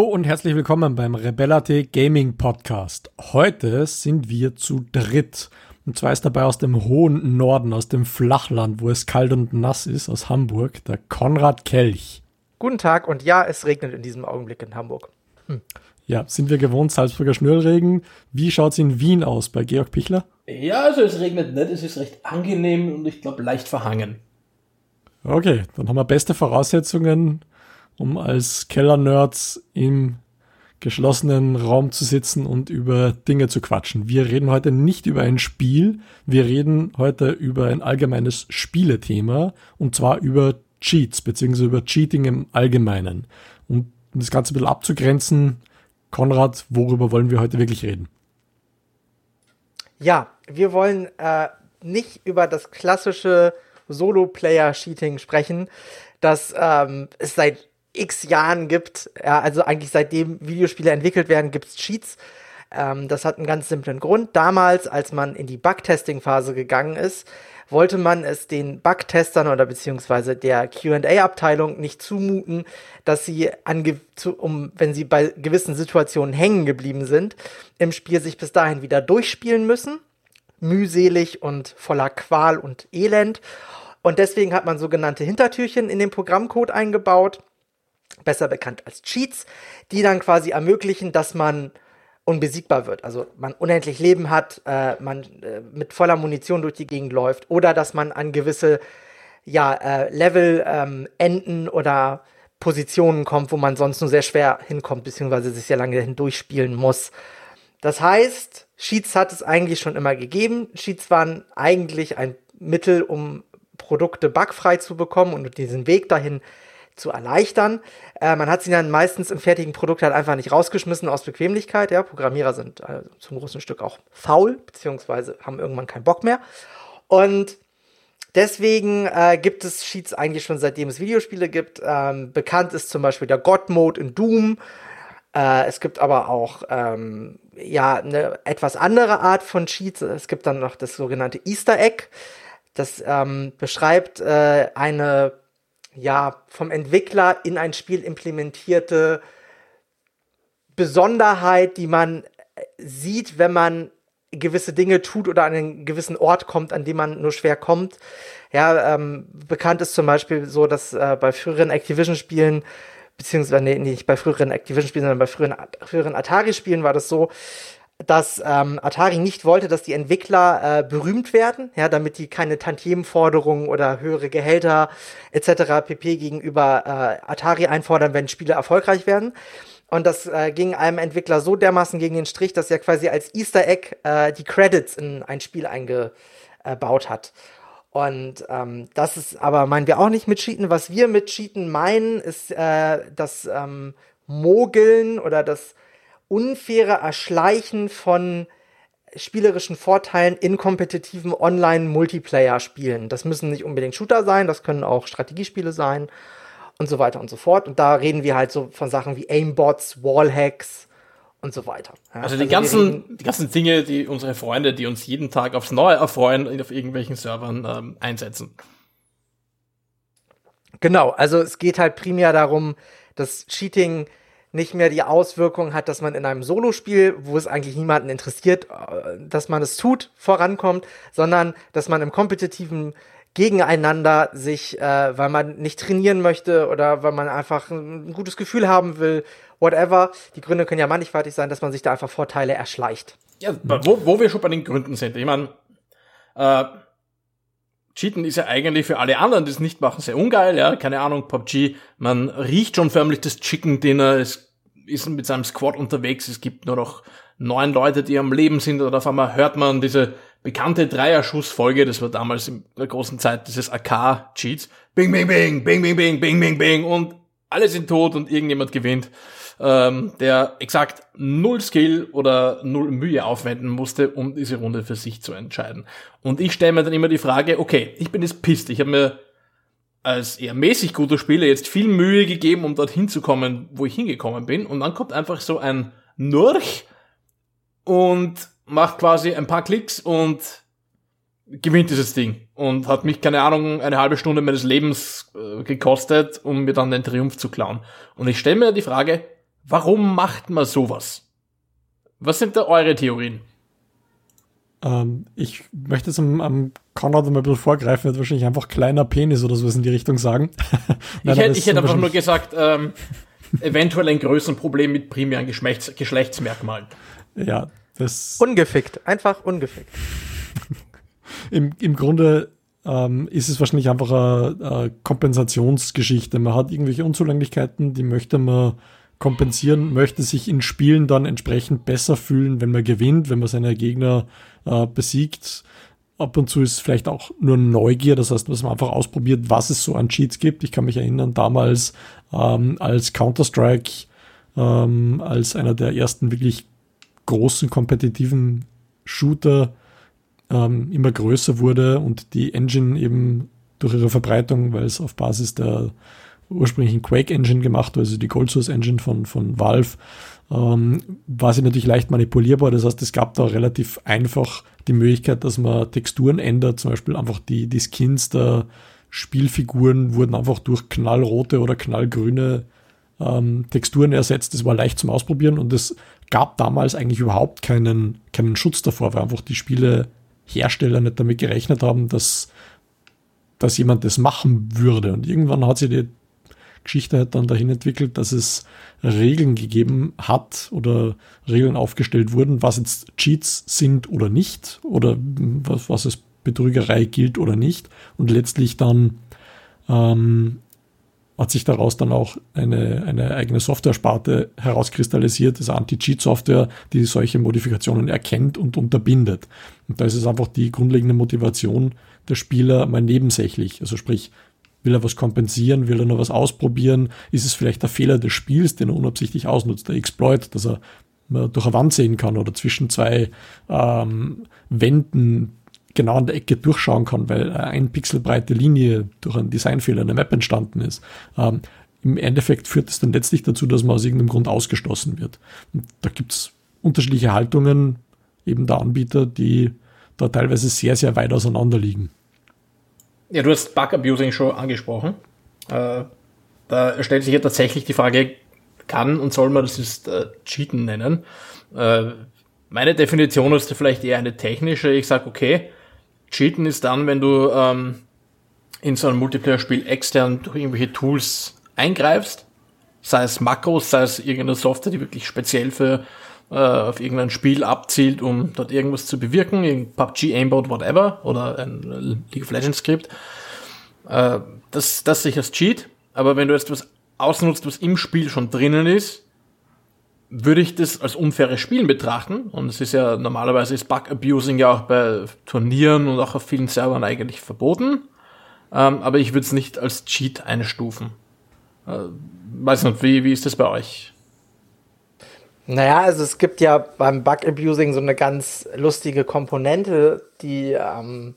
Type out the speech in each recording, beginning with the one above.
Hallo und herzlich willkommen beim Rebellate Gaming Podcast. Heute sind wir zu dritt. Und zwar ist dabei aus dem hohen Norden, aus dem Flachland, wo es kalt und nass ist, aus Hamburg, der Konrad Kelch. Guten Tag und ja, es regnet in diesem Augenblick in Hamburg. Hm. Ja, sind wir gewohnt, Salzburger Schnürregen. Wie schaut es in Wien aus bei Georg Pichler? Ja, also es regnet nicht, es ist recht angenehm und ich glaube leicht verhangen. Okay, dann haben wir beste Voraussetzungen, um als Keller-Nerds im geschlossenen Raum zu sitzen und über Dinge zu quatschen. Wir reden heute nicht über ein Spiel, wir reden heute über ein allgemeines Spielethema und zwar über Cheats, beziehungsweise über Cheating im Allgemeinen. Um das Ganze ein bisschen abzugrenzen, Konrad, worüber wollen wir heute wirklich reden? Ja, wir wollen äh, nicht über das klassische Solo-Player-Cheating sprechen, das ähm, es seit x Jahren gibt. Ja, also eigentlich seitdem Videospiele entwickelt werden, gibt es Cheats. Ähm, das hat einen ganz simplen Grund. Damals, als man in die Bug-Testing-Phase gegangen ist, wollte man es den Bug-Testern oder beziehungsweise der QA-Abteilung nicht zumuten, dass sie, an, zu, um, wenn sie bei gewissen Situationen hängen geblieben sind, im Spiel sich bis dahin wieder durchspielen müssen. Mühselig und voller Qual und Elend. Und deswegen hat man sogenannte Hintertürchen in den Programmcode eingebaut, besser bekannt als Cheats, die dann quasi ermöglichen, dass man unbesiegbar wird. Also man unendlich Leben hat, äh, man äh, mit voller Munition durch die Gegend läuft oder dass man an gewisse ja, äh, Level ähm, enden oder Positionen kommt, wo man sonst nur sehr schwer hinkommt, beziehungsweise sich sehr lange hindurchspielen muss. Das heißt, Cheats hat es eigentlich schon immer gegeben. Cheats waren eigentlich ein Mittel, um Produkte bugfrei zu bekommen und diesen Weg dahin zu erleichtern. Äh, man hat sie dann meistens im fertigen Produkt halt einfach nicht rausgeschmissen aus Bequemlichkeit. Ja, Programmierer sind äh, zum großen Stück auch faul, beziehungsweise haben irgendwann keinen Bock mehr. Und deswegen äh, gibt es Cheats eigentlich schon seitdem es Videospiele gibt. Ähm, bekannt ist zum Beispiel der God-Mode in Doom. Äh, es gibt aber auch ähm, ja eine etwas andere Art von Cheats. Es gibt dann noch das sogenannte Easter Egg. Das ähm, beschreibt äh, eine ja, vom Entwickler in ein Spiel implementierte Besonderheit, die man äh, sieht, wenn man gewisse Dinge tut oder an einen gewissen Ort kommt, an dem man nur schwer kommt. Ja, ähm, bekannt ist zum Beispiel so, dass äh, bei früheren Activision-Spielen, beziehungsweise nee, nicht bei früheren Activision-Spielen, sondern bei früheren, früheren Atari-Spielen war das so, dass ähm, Atari nicht wollte, dass die Entwickler äh, berühmt werden, ja, damit die keine Tantiemenforderungen oder höhere Gehälter etc. pp. gegenüber äh, Atari einfordern, wenn Spiele erfolgreich werden. Und das äh, ging einem Entwickler so dermaßen gegen den Strich, dass er quasi als Easter Egg äh, die Credits in ein Spiel eingebaut hat. Und ähm, das ist aber, meinen wir auch nicht mit Cheaten. Was wir mit Cheaten meinen, ist äh, das ähm, Mogeln oder das unfaire Erschleichen von spielerischen Vorteilen in kompetitiven Online-Multiplayer-Spielen. Das müssen nicht unbedingt Shooter sein, das können auch Strategiespiele sein und so weiter und so fort. Und da reden wir halt so von Sachen wie Aimbots, Wallhacks und so weiter. Ja, also die also ganzen, die ganzen Dinge, die unsere Freunde, die uns jeden Tag aufs Neue erfreuen, auf irgendwelchen Servern ähm, einsetzen. Genau, also es geht halt primär darum, dass Cheating nicht mehr die Auswirkung hat, dass man in einem Solospiel, wo es eigentlich niemanden interessiert, äh, dass man es tut, vorankommt, sondern dass man im kompetitiven Gegeneinander sich, äh, weil man nicht trainieren möchte oder weil man einfach ein gutes Gefühl haben will, whatever. Die Gründe können ja mannigfaltig sein, dass man sich da einfach Vorteile erschleicht. Ja, wo, wo wir schon bei den Gründen sind. Ich meine, äh, Cheaten ist ja eigentlich für alle anderen, die es nicht machen, sehr ungeil, ja, keine Ahnung, PUBG, man riecht schon förmlich das Chicken Dinner, es ist mit seinem Squad unterwegs, es gibt nur noch neun Leute, die am Leben sind, oder auf einmal hört man diese bekannte Dreierschussfolge, das war damals in der großen Zeit dieses AK-Cheats, bing, bing, bing, bing, bing, bing, bing, bing, bing, und alle sind tot und irgendjemand gewinnt ähm, der exakt null Skill oder null Mühe aufwenden musste, um diese Runde für sich zu entscheiden. Und ich stelle mir dann immer die Frage, okay, ich bin jetzt pisst, ich habe mir als eher mäßig guter Spieler jetzt viel Mühe gegeben, um dorthin zu kommen, wo ich hingekommen bin. Und dann kommt einfach so ein Nurch und macht quasi ein paar Klicks und gewinnt dieses Ding. Und hat mich, keine Ahnung, eine halbe Stunde meines Lebens äh, gekostet, um mir dann den Triumph zu klauen. Und ich stelle mir die Frage, Warum macht man sowas? Was sind da eure Theorien? Ähm, ich möchte jetzt am, am Konrad mal ein bisschen vorgreifen, wird wahrscheinlich einfach kleiner Penis oder sowas in die Richtung sagen. Nein, ich hätte, ich hätte einfach nur gesagt, ähm, eventuell ein Größenproblem mit primären Geschlechts Geschlechtsmerkmalen. Ja, das. Ungefickt, einfach ungefickt. Im, Im Grunde ähm, ist es wahrscheinlich einfach eine, eine Kompensationsgeschichte. Man hat irgendwelche Unzulänglichkeiten, die möchte man kompensieren, möchte sich in Spielen dann entsprechend besser fühlen, wenn man gewinnt, wenn man seine Gegner äh, besiegt. Ab und zu ist vielleicht auch nur Neugier, das heißt, dass man einfach ausprobiert, was es so an Cheats gibt. Ich kann mich erinnern, damals ähm, als Counter-Strike, ähm, als einer der ersten wirklich großen kompetitiven Shooter ähm, immer größer wurde und die Engine eben durch ihre Verbreitung, weil es auf Basis der ursprünglichen Quake Engine gemacht, also die Gold Source Engine von, von Valve, ähm, war sie natürlich leicht manipulierbar. Das heißt, es gab da relativ einfach die Möglichkeit, dass man Texturen ändert. Zum Beispiel einfach die, die Skins der Spielfiguren wurden einfach durch knallrote oder knallgrüne ähm, Texturen ersetzt. Das war leicht zum Ausprobieren und es gab damals eigentlich überhaupt keinen, keinen Schutz davor, weil einfach die Spielehersteller nicht damit gerechnet haben, dass, dass jemand das machen würde. Und irgendwann hat sich die Geschichte halt dann dahin entwickelt, dass es Regeln gegeben hat oder Regeln aufgestellt wurden, was jetzt Cheats sind oder nicht oder was, was es Betrügerei gilt oder nicht. Und letztlich dann ähm, hat sich daraus dann auch eine, eine eigene Software-Sparte herauskristallisiert, also Anti-Cheat-Software, die solche Modifikationen erkennt und unterbindet. Und da ist es einfach die grundlegende Motivation der Spieler mal nebensächlich. Also sprich, Will er was kompensieren? Will er noch was ausprobieren? Ist es vielleicht der Fehler des Spiels, den er unabsichtlich ausnutzt, der Exploit, dass er durch eine Wand sehen kann oder zwischen zwei ähm, Wänden genau an der Ecke durchschauen kann, weil eine ein Pixel Linie durch einen Designfehler in der Map entstanden ist. Ähm, Im Endeffekt führt es dann letztlich dazu, dass man aus irgendeinem Grund ausgeschlossen wird. Und da gibt es unterschiedliche Haltungen eben der Anbieter, die da teilweise sehr, sehr weit auseinander liegen. Ja, du hast Bug Abusing schon angesprochen. Äh, da stellt sich ja tatsächlich die Frage, kann und soll man das jetzt äh, Cheaten nennen? Äh, meine Definition ist vielleicht eher eine technische. Ich sage, okay, Cheaten ist dann, wenn du ähm, in so ein Multiplayer-Spiel extern durch irgendwelche Tools eingreifst, sei es Makros, sei es irgendeine Software, die wirklich speziell für äh, auf irgendein Spiel abzielt, um dort irgendwas zu bewirken, irgendein PUBG, Aimbot, whatever, oder ein League of Legends Skript. Äh, das, das sich als Cheat. Aber wenn du jetzt was ausnutzt, was im Spiel schon drinnen ist, würde ich das als unfaires Spielen betrachten. Und es ist ja normalerweise ist Bug Abusing ja auch bei Turnieren und auch auf vielen Servern eigentlich verboten. Ähm, aber ich würde es nicht als Cheat einstufen. Äh, weiß nicht, wie, wie ist das bei euch? Naja, also es gibt ja beim Bug-Abusing so eine ganz lustige Komponente, die ähm,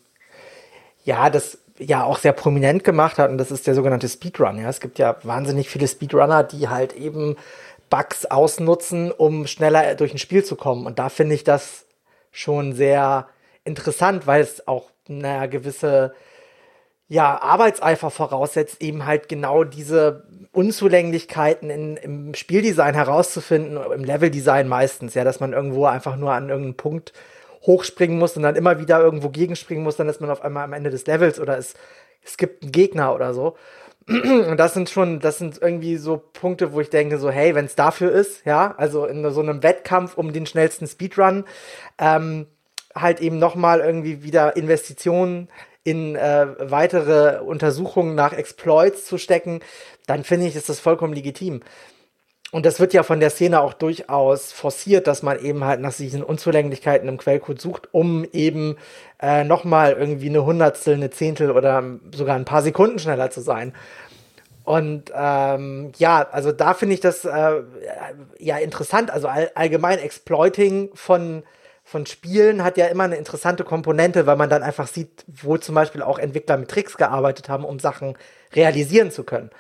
ja das ja auch sehr prominent gemacht hat und das ist der sogenannte Speedrun. Ja, es gibt ja wahnsinnig viele Speedrunner, die halt eben Bugs ausnutzen, um schneller durch ein Spiel zu kommen. Und da finde ich das schon sehr interessant, weil es auch naja gewisse ja, Arbeitseifer voraussetzt, eben halt genau diese Unzulänglichkeiten in, im Spieldesign herauszufinden, im Leveldesign meistens, ja, dass man irgendwo einfach nur an irgendeinen Punkt hochspringen muss und dann immer wieder irgendwo gegenspringen muss, dann ist man auf einmal am Ende des Levels oder es, es gibt einen Gegner oder so. Und das sind schon, das sind irgendwie so Punkte, wo ich denke, so, hey, wenn es dafür ist, ja, also in so einem Wettkampf um den schnellsten Speedrun, ähm, halt eben nochmal irgendwie wieder Investitionen in äh, weitere Untersuchungen nach Exploits zu stecken, dann finde ich, ist das vollkommen legitim. Und das wird ja von der Szene auch durchaus forciert, dass man eben halt nach diesen Unzulänglichkeiten im Quellcode sucht, um eben äh, nochmal irgendwie eine Hundertstel, eine Zehntel oder sogar ein paar Sekunden schneller zu sein. Und ähm, ja, also da finde ich das äh, ja interessant. Also all, allgemein Exploiting von von Spielen hat ja immer eine interessante Komponente, weil man dann einfach sieht, wo zum Beispiel auch Entwickler mit Tricks gearbeitet haben, um Sachen realisieren zu können.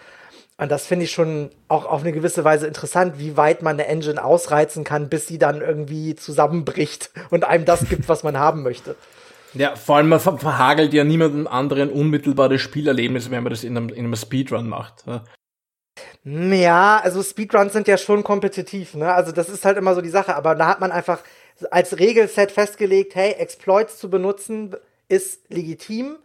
Und das finde ich schon auch auf eine gewisse Weise interessant, wie weit man eine Engine ausreizen kann, bis sie dann irgendwie zusammenbricht und einem das gibt, was man haben möchte. Ja, vor allem man verhagelt ja niemandem anderen unmittelbar das Spielerlebnis, wenn man das in einem, in einem Speedrun macht. Ja, also Speedruns sind ja schon kompetitiv, ne? Also das ist halt immer so die Sache, aber da hat man einfach als Regelset festgelegt, hey, Exploits zu benutzen ist legitim,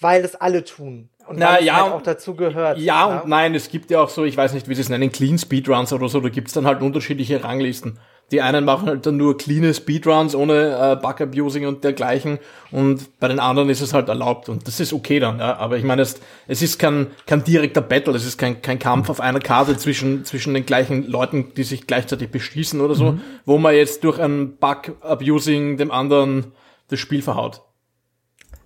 weil es alle tun. Und Na, ja, halt auch dazu gehört. Ja, ja, und nein, es gibt ja auch so, ich weiß nicht, wie sie es nennen, Clean Speedruns oder so, da gibt's dann halt unterschiedliche Ranglisten. Die einen machen halt dann nur clean Speedruns ohne äh, Bug-Abusing und dergleichen und bei den anderen ist es halt erlaubt und das ist okay dann, ja. Aber ich meine, es, es ist kein, kein direkter Battle, es ist kein, kein Kampf auf einer Karte zwischen, zwischen den gleichen Leuten, die sich gleichzeitig beschießen oder so, mhm. wo man jetzt durch ein Bug-Abusing dem anderen das Spiel verhaut.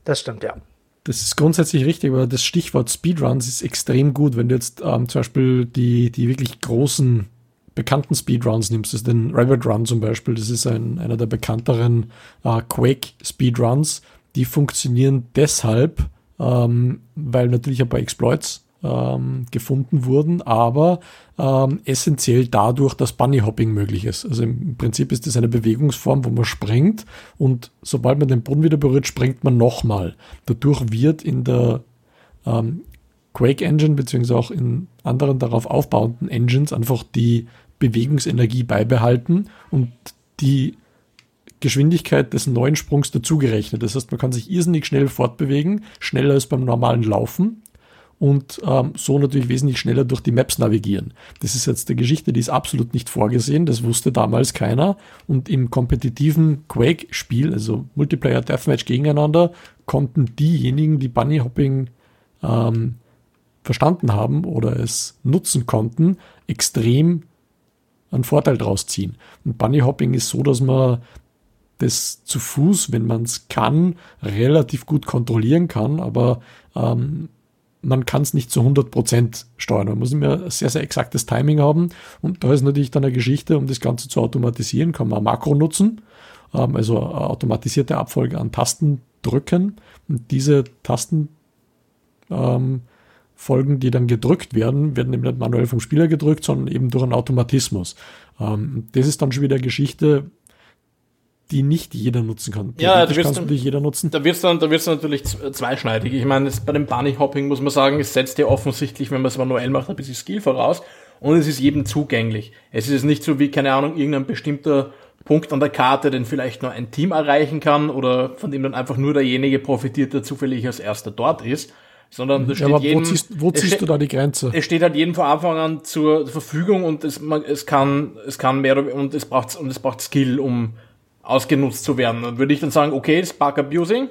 Das stimmt, ja. Das ist grundsätzlich richtig, aber das Stichwort Speedruns ist extrem gut, wenn du jetzt ähm, zum Beispiel die, die wirklich großen bekannten Speedruns nimmst, ist den Rabbit Run zum Beispiel, das ist ein, einer der bekannteren äh, Quake-Speedruns, die funktionieren deshalb, ähm, weil natürlich ein paar Exploits ähm, gefunden wurden, aber ähm, essentiell dadurch, dass Bunny Hopping möglich ist. Also im Prinzip ist das eine Bewegungsform, wo man springt und sobald man den Boden wieder berührt, springt man nochmal. Dadurch wird in der ähm, Quake Engine beziehungsweise auch in anderen darauf aufbauenden Engines einfach die Bewegungsenergie beibehalten und die Geschwindigkeit des neuen Sprungs dazugerechnet. Das heißt, man kann sich irrsinnig schnell fortbewegen, schneller als beim normalen Laufen und ähm, so natürlich wesentlich schneller durch die Maps navigieren. Das ist jetzt der Geschichte, die ist absolut nicht vorgesehen, das wusste damals keiner. Und im kompetitiven Quake-Spiel, also Multiplayer Deathmatch gegeneinander, konnten diejenigen, die Bunny Hopping ähm, verstanden haben oder es nutzen konnten, extrem einen Vorteil draus ziehen. Und Bunny Hopping ist so, dass man das zu Fuß, wenn man es kann, relativ gut kontrollieren kann, aber ähm, man kann es nicht zu 100% steuern. Man muss immer sehr, sehr exaktes Timing haben. Und da ist natürlich dann eine Geschichte, um das Ganze zu automatisieren, kann man ein Makro nutzen, ähm, also eine automatisierte Abfolge an Tasten drücken. Und diese Tasten ähm, Folgen, die dann gedrückt werden, werden eben nicht manuell vom Spieler gedrückt, sondern eben durch einen Automatismus. Ähm, das ist dann schon wieder Geschichte, die nicht jeder nutzen kann. Ja, da wird's dann, jeder nutzen. Da wird's dann, da wird's natürlich zweischneidig. Ich meine, bei dem Bunny Hopping muss man sagen, es setzt ja offensichtlich, wenn man es manuell macht, ein bisschen Skill voraus und es ist jedem zugänglich. Es ist nicht so wie, keine Ahnung, irgendein bestimmter Punkt an der Karte, den vielleicht nur ein Team erreichen kann oder von dem dann einfach nur derjenige profitiert, der zufällig als erster dort ist sondern ja, jedem, wo ziehst, wo ziehst du da die Grenze? Es steht halt jedem von Anfang an zur Verfügung und es, man, es kann, es kann mehr und es braucht, und es braucht Skill, um ausgenutzt zu werden. Dann würde ich dann sagen, okay, das ist Bug Abusing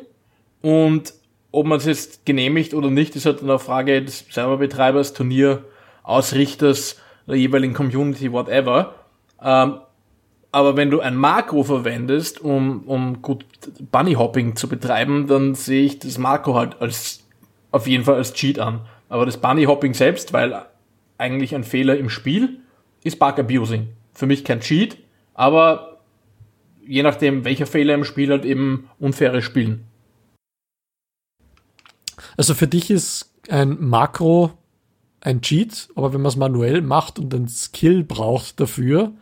und ob man es jetzt genehmigt oder nicht, ist halt eine Frage des Serverbetreibers, Turnierausrichters, der jeweiligen Community, whatever. Ähm, aber wenn du ein Makro verwendest, um, um gut Bunny Hopping zu betreiben, dann sehe ich das Makro halt als auf jeden Fall als Cheat an. Aber das Bunny Hopping selbst, weil eigentlich ein Fehler im Spiel, ist Bug Abusing. Für mich kein Cheat, aber je nachdem, welcher Fehler im Spiel halt eben unfaires Spielen. Also für dich ist ein Makro ein Cheat, aber wenn man es manuell macht und einen Skill braucht dafür,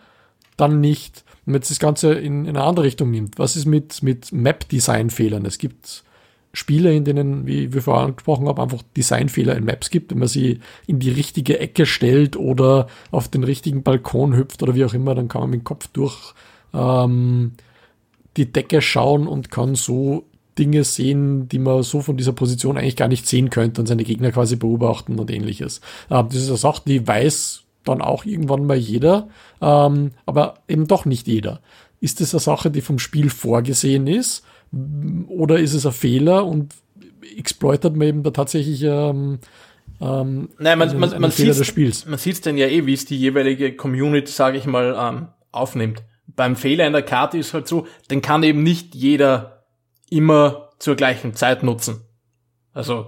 dann nicht. Wenn man jetzt das Ganze in, in eine andere Richtung nimmt, was ist mit, mit Map-Design-Fehlern? Es gibt Spiele, in denen, wie wir vorher angesprochen haben, einfach Designfehler in Maps gibt, wenn man sie in die richtige Ecke stellt oder auf den richtigen Balkon hüpft oder wie auch immer, dann kann man mit dem Kopf durch ähm, die Decke schauen und kann so Dinge sehen, die man so von dieser Position eigentlich gar nicht sehen könnte und seine Gegner quasi beobachten und ähnliches. Äh, das ist eine Sache, die weiß dann auch irgendwann mal jeder, ähm, aber eben doch nicht jeder. Ist das eine Sache, die vom Spiel vorgesehen ist? Oder ist es ein Fehler und exploitet man eben da tatsächlich ähm, ähm, Nein, man, man, man sieht des Spiels. Man sieht dann ja eh, wie es die jeweilige Community, sage ich mal, ähm, aufnimmt. Beim Fehler in der Karte ist halt so, den kann eben nicht jeder immer zur gleichen Zeit nutzen. Also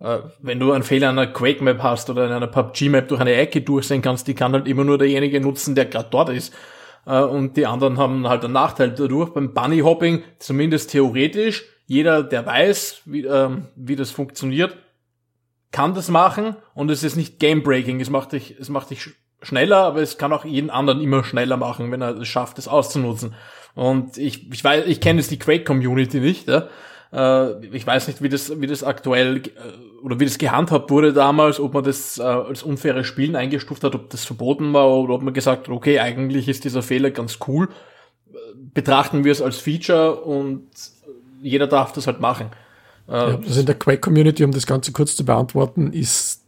äh, wenn du einen Fehler in einer Quake Map hast oder in einer PUBG Map durch eine Ecke durchsehen kannst, die kann halt immer nur derjenige nutzen, der gerade dort ist und die anderen haben halt einen Nachteil dadurch. Beim Bunny Hopping, zumindest theoretisch, jeder, der weiß, wie, ähm, wie das funktioniert, kann das machen und es ist nicht Game Breaking. Es macht dich, es macht dich schneller, aber es kann auch jeden anderen immer schneller machen, wenn er es schafft, es auszunutzen. Und ich, ich weiß, ich kenne jetzt die Quake Community nicht, ja? Äh, ich weiß nicht, wie das, wie das aktuell äh, oder wie das gehandhabt wurde damals, ob man das äh, als unfaires Spielen eingestuft hat, ob das verboten war oder ob man gesagt hat, okay, eigentlich ist dieser Fehler ganz cool. Betrachten wir es als Feature und jeder darf das halt machen. Ja, also in der Quake-Community, um das Ganze kurz zu beantworten, ist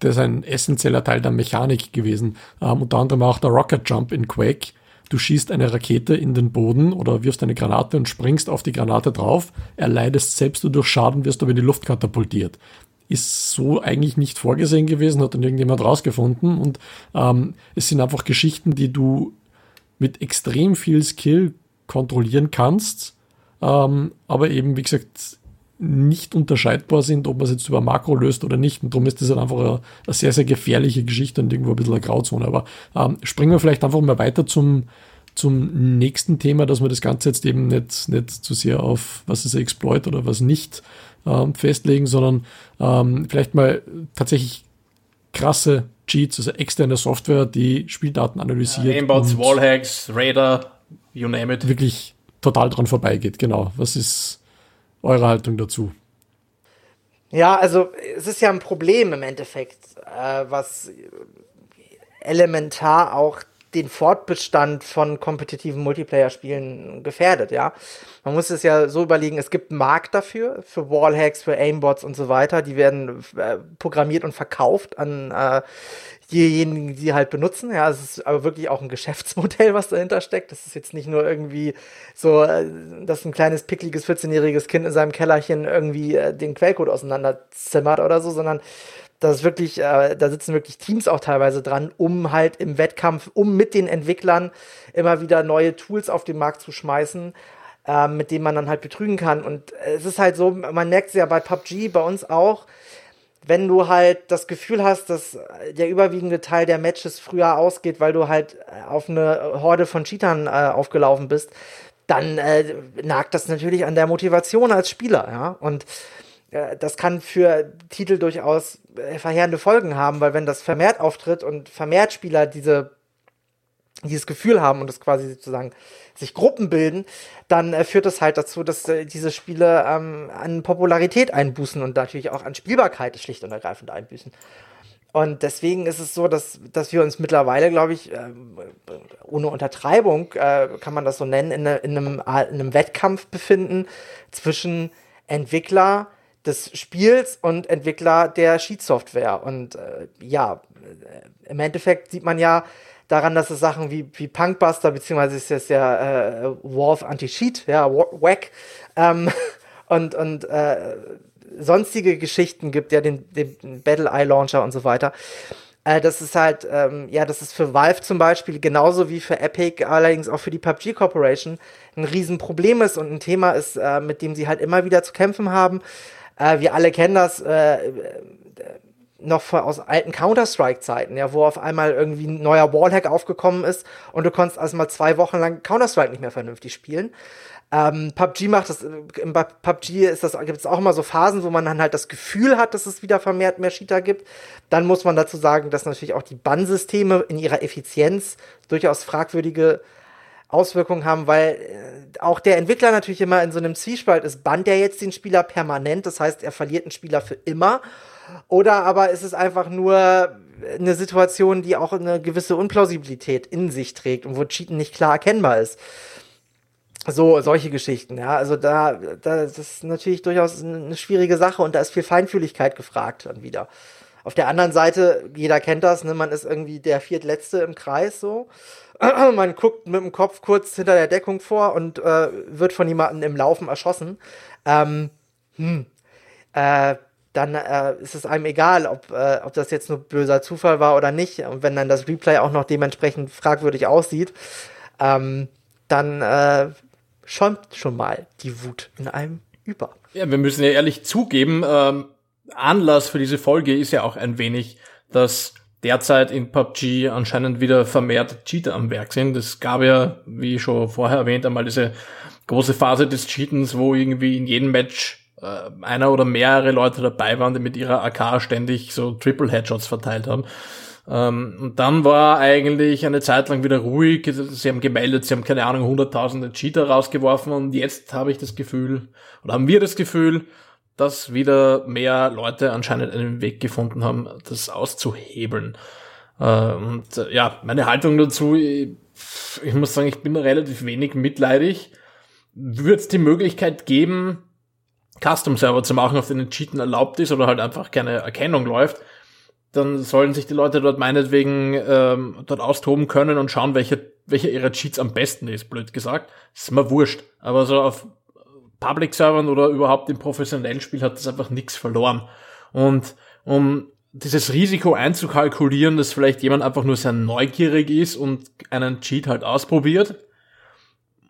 das ein essentieller Teil der Mechanik gewesen. Ähm, unter anderem auch der Rocket Jump in Quake. Du schießt eine Rakete in den Boden oder wirfst eine Granate und springst auf die Granate drauf, erleidest selbst du durch Schaden, wirst aber in die Luft katapultiert. Ist so eigentlich nicht vorgesehen gewesen, hat dann irgendjemand rausgefunden und ähm, es sind einfach Geschichten, die du mit extrem viel Skill kontrollieren kannst, ähm, aber eben, wie gesagt, nicht unterscheidbar sind, ob man es jetzt über Makro löst oder nicht. Und darum ist das halt einfach eine, eine, sehr, sehr gefährliche Geschichte und irgendwo ein bisschen eine Grauzone. Aber ähm, springen wir vielleicht einfach mal weiter zum, zum nächsten Thema, dass wir das Ganze jetzt eben nicht, nicht zu sehr auf was ist Exploit oder was nicht ähm, festlegen, sondern ähm, vielleicht mal tatsächlich krasse Cheats, also externe Software, die Spieldaten analysiert. Ja, Aimbots, Wallhacks, Radar, you name it. Wirklich total dran vorbeigeht, genau. Was ist eure Haltung dazu? Ja, also es ist ja ein Problem im Endeffekt, äh, was elementar auch den Fortbestand von kompetitiven Multiplayer-Spielen gefährdet, ja. Man muss es ja so überlegen, es gibt einen Markt dafür, für Wallhacks, für Aimbots und so weiter, die werden äh, programmiert und verkauft an äh, diejenigen, die halt benutzen. Ja, es ist aber wirklich auch ein Geschäftsmodell, was dahinter steckt. Das ist jetzt nicht nur irgendwie so, äh, dass ein kleines, pickliges 14-jähriges Kind in seinem Kellerchen irgendwie äh, den Quellcode auseinanderzimmert oder so, sondern das ist wirklich, äh, da sitzen wirklich Teams auch teilweise dran, um halt im Wettkampf, um mit den Entwicklern immer wieder neue Tools auf den Markt zu schmeißen, äh, mit denen man dann halt betrügen kann. Und es ist halt so, man merkt es ja bei PUBG, bei uns auch, wenn du halt das Gefühl hast, dass der überwiegende Teil der Matches früher ausgeht, weil du halt auf eine Horde von Cheatern äh, aufgelaufen bist, dann äh, nagt das natürlich an der Motivation als Spieler, ja. Und äh, das kann für Titel durchaus äh, verheerende Folgen haben, weil wenn das vermehrt auftritt und vermehrt Spieler diese dieses Gefühl haben und das quasi sozusagen sich Gruppen bilden, dann äh, führt das halt dazu, dass äh, diese Spiele ähm, an Popularität einbußen und natürlich auch an Spielbarkeit schlicht und ergreifend einbüßen. Und deswegen ist es so, dass, dass wir uns mittlerweile, glaube ich, äh, ohne Untertreibung, äh, kann man das so nennen, in, in, einem, in einem Wettkampf befinden zwischen Entwickler des Spiels und Entwickler der Sheet-Software. Und äh, ja, äh, im Endeffekt sieht man ja, daran, dass es Sachen wie, wie Punkbuster, beziehungsweise ist es ja äh, War Anti-Cheat, ja, Wack, ähm, und, und äh, sonstige Geschichten gibt, ja, den, den Battle Eye Launcher und so weiter. Äh, das ist halt, ähm, ja, das ist für Valve zum Beispiel genauso wie für Epic, allerdings auch für die PUBG Corporation ein Riesenproblem ist und ein Thema ist, äh, mit dem sie halt immer wieder zu kämpfen haben. Äh, wir alle kennen das, äh, noch von, aus alten Counter-Strike-Zeiten, ja, wo auf einmal irgendwie ein neuer Wallhack aufgekommen ist und du konntest also mal zwei Wochen lang Counter-Strike nicht mehr vernünftig spielen. Ähm, PUBG macht das, im PUBG ist das, gibt es auch immer so Phasen, wo man dann halt das Gefühl hat, dass es wieder vermehrt mehr Cheater gibt. Dann muss man dazu sagen, dass natürlich auch die Bannsysteme in ihrer Effizienz durchaus fragwürdige Auswirkungen haben, weil äh, auch der Entwickler natürlich immer in so einem Zwiespalt ist. Bannt er jetzt den Spieler permanent? Das heißt, er verliert einen Spieler für immer oder aber ist es einfach nur eine Situation, die auch eine gewisse Unplausibilität in sich trägt und wo Cheaten nicht klar erkennbar ist. So, solche Geschichten, ja. Also da, da das ist natürlich durchaus eine schwierige Sache und da ist viel Feinfühligkeit gefragt dann wieder. Auf der anderen Seite, jeder kennt das, ne, man ist irgendwie der viertletzte im Kreis so. man guckt mit dem Kopf kurz hinter der Deckung vor und äh, wird von jemandem im Laufen erschossen. Ähm, hm. Äh, dann äh, ist es einem egal, ob, äh, ob das jetzt nur böser Zufall war oder nicht. Und wenn dann das Replay auch noch dementsprechend fragwürdig aussieht, ähm, dann äh, schäumt schon mal die Wut in einem über. Ja, wir müssen ja ehrlich zugeben, ähm, Anlass für diese Folge ist ja auch ein wenig, dass derzeit in PUBG anscheinend wieder vermehrt Cheater am Werk sind. Es gab ja, wie schon vorher erwähnt, einmal diese große Phase des Cheatens, wo irgendwie in jedem Match äh, einer oder mehrere Leute dabei waren, die mit ihrer AK ständig so Triple Headshots verteilt haben. Ähm, und dann war eigentlich eine Zeit lang wieder ruhig. Sie haben gemeldet, sie haben keine Ahnung, hunderttausende Cheater rausgeworfen und jetzt habe ich das Gefühl, oder haben wir das Gefühl, dass wieder mehr Leute anscheinend einen Weg gefunden haben, das auszuhebeln. Äh, und äh, ja, meine Haltung dazu, ich, ich muss sagen, ich bin relativ wenig mitleidig. Würde es die Möglichkeit geben, Custom-Server zu machen, auf denen Cheaten erlaubt ist oder halt einfach keine Erkennung läuft, dann sollen sich die Leute dort meinetwegen ähm, dort austoben können und schauen, welche, welche ihrer Cheats am besten ist, blöd gesagt. Das ist mir wurscht. Aber so auf Public-Servern oder überhaupt im professionellen Spiel hat das einfach nichts verloren. Und um dieses Risiko einzukalkulieren, dass vielleicht jemand einfach nur sehr neugierig ist und einen Cheat halt ausprobiert,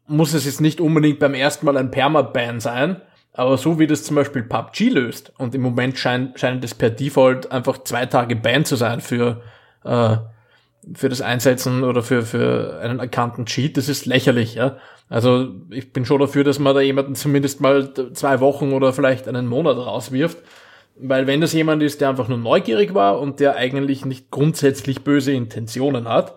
muss es jetzt nicht unbedingt beim ersten Mal ein Permaban sein, aber so wie das zum Beispiel PUBG löst, und im Moment scheint, scheint es per Default einfach zwei Tage Ban zu sein für, äh, für das Einsetzen oder für, für einen erkannten Cheat, das ist lächerlich, ja. Also ich bin schon dafür, dass man da jemanden zumindest mal zwei Wochen oder vielleicht einen Monat rauswirft. Weil wenn das jemand ist, der einfach nur neugierig war und der eigentlich nicht grundsätzlich böse Intentionen hat,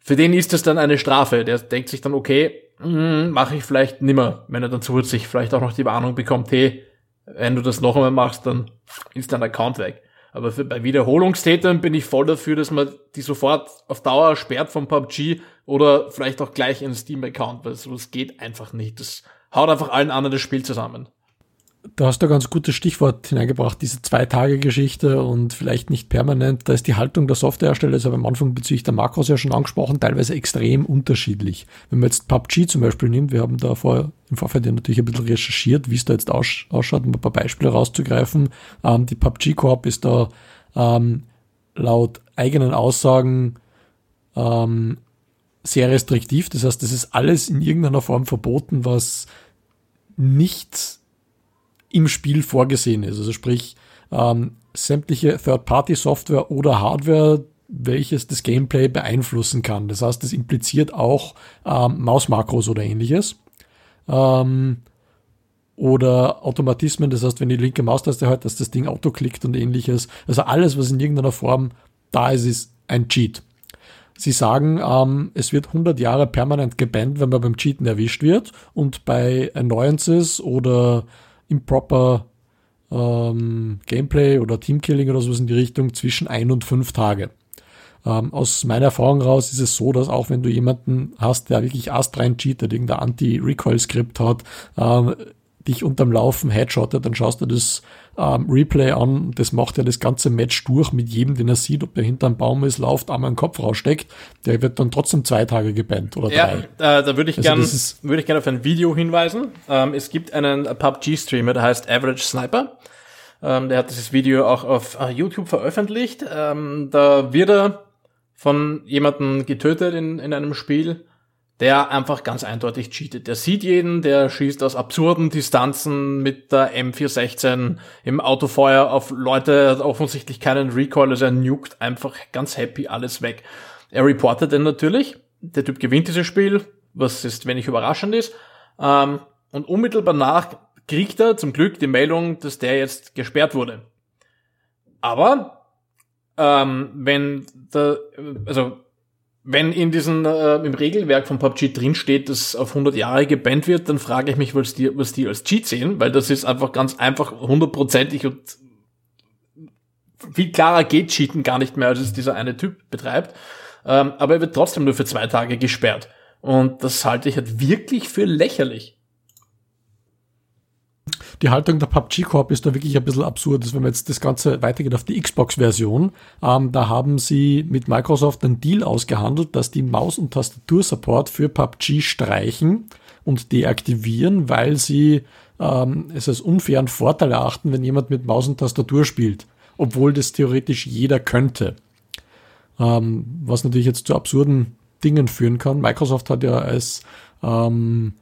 für den ist das dann eine Strafe. Der denkt sich dann, okay, mache ich vielleicht nimmer, wenn er dann zusätzlich vielleicht auch noch die Warnung bekommt, hey, wenn du das noch einmal machst, dann ist dein Account weg. Aber für, bei Wiederholungstätern bin ich voll dafür, dass man die sofort auf Dauer sperrt vom PUBG oder vielleicht auch gleich in Steam-Account, weil so das geht einfach nicht. Das haut einfach allen anderen das Spiel zusammen da hast du ein ganz gutes Stichwort hineingebracht, diese Zwei-Tage-Geschichte und vielleicht nicht permanent. Da ist die Haltung der Softwarehersteller, das habe am Anfang bezüglich der Makros ja schon angesprochen, teilweise extrem unterschiedlich. Wenn man jetzt PUBG zum Beispiel nimmt, wir haben da vor, im Vorfeld ja natürlich ein bisschen recherchiert, wie es da jetzt aus, ausschaut, um ein paar Beispiele rauszugreifen. Ähm, die PUBG Corp ist da ähm, laut eigenen Aussagen ähm, sehr restriktiv. Das heißt, das ist alles in irgendeiner Form verboten, was nicht im Spiel vorgesehen ist. Also sprich, ähm, sämtliche Third-Party-Software oder Hardware, welches das Gameplay beeinflussen kann. Das heißt, das impliziert auch ähm, Mausmakros oder ähnliches. Ähm, oder Automatismen, das heißt, wenn die linke Maustaste hört, dass das Ding Auto klickt und ähnliches. Also alles, was in irgendeiner Form da ist, ist ein Cheat. Sie sagen, ähm, es wird 100 Jahre permanent gebannt, wenn man beim Cheaten erwischt wird und bei Annoyances oder improper ähm, Gameplay oder Teamkilling oder sowas in die Richtung zwischen ein und fünf Tage. Ähm, aus meiner Erfahrung raus ist es so, dass auch wenn du jemanden hast, der wirklich astrein cheatet, irgendein Anti-Recoil-Skript hat, ähm, dich unterm Laufen headshottet, dann schaust du das ähm, Replay an. Das macht ja das ganze Match durch mit jedem, den er sieht, ob der hinter einem Baum ist, lauft, einmal einen Kopf raussteckt. Der wird dann trotzdem zwei Tage gebannt oder ja, drei. Äh, da würde ich also gerne würde ich gerne auf ein Video hinweisen. Ähm, es gibt einen PUBG-Streamer, der heißt Average Sniper. Ähm, der hat dieses Video auch auf uh, YouTube veröffentlicht. Ähm, da wird er von jemandem getötet in, in einem Spiel der einfach ganz eindeutig cheatet. Der sieht jeden, der schießt aus absurden Distanzen mit der M416 im Autofeuer auf Leute, hat offensichtlich keinen Recoil, also er nukt einfach ganz happy alles weg. Er reportet den natürlich, der Typ gewinnt dieses Spiel, was ist wenig überraschend ist, ähm, und unmittelbar nach kriegt er zum Glück die Meldung, dass der jetzt gesperrt wurde. Aber ähm, wenn der, also wenn in diesem äh, im Regelwerk von PUBG drin steht, dass auf 100 Jahre gebannt wird, dann frage ich mich, was die, was die als Cheat sehen, weil das ist einfach ganz einfach hundertprozentig und viel klarer geht Cheaten gar nicht mehr, als es dieser eine Typ betreibt. Ähm, aber er wird trotzdem nur für zwei Tage gesperrt. Und das halte ich halt wirklich für lächerlich die Haltung der PUBG Corp ist da wirklich ein bisschen absurd. wenn man jetzt das Ganze weitergeht auf die Xbox-Version, ähm, da haben sie mit Microsoft einen Deal ausgehandelt, dass die Maus- und Tastatursupport für PUBG streichen und deaktivieren, weil sie ähm, es als unfairen Vorteil erachten, wenn jemand mit Maus und Tastatur spielt, obwohl das theoretisch jeder könnte. Ähm, was natürlich jetzt zu absurden Dingen führen kann. Microsoft hat ja als ähm,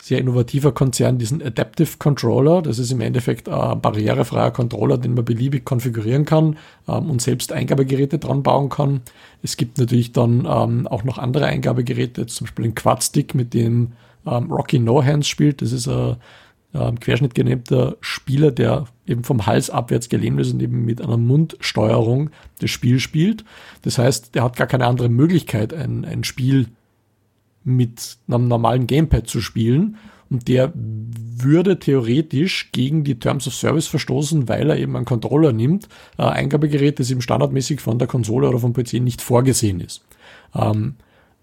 sehr innovativer Konzern diesen Adaptive Controller. Das ist im Endeffekt ein barrierefreier Controller, den man beliebig konfigurieren kann ähm, und selbst Eingabegeräte dran bauen kann. Es gibt natürlich dann ähm, auch noch andere Eingabegeräte, zum Beispiel den Quadstick, mit dem ähm, Rocky No Hands spielt. Das ist ein ähm, querschnittgelähmter Spieler, der eben vom Hals abwärts gelähmt ist und eben mit einer Mundsteuerung das Spiel spielt. Das heißt, der hat gar keine andere Möglichkeit, ein, ein Spiel mit einem normalen Gamepad zu spielen. Und der würde theoretisch gegen die Terms of Service verstoßen, weil er eben einen Controller nimmt, äh, Eingabegerät, das eben standardmäßig von der Konsole oder vom PC nicht vorgesehen ist. Ähm,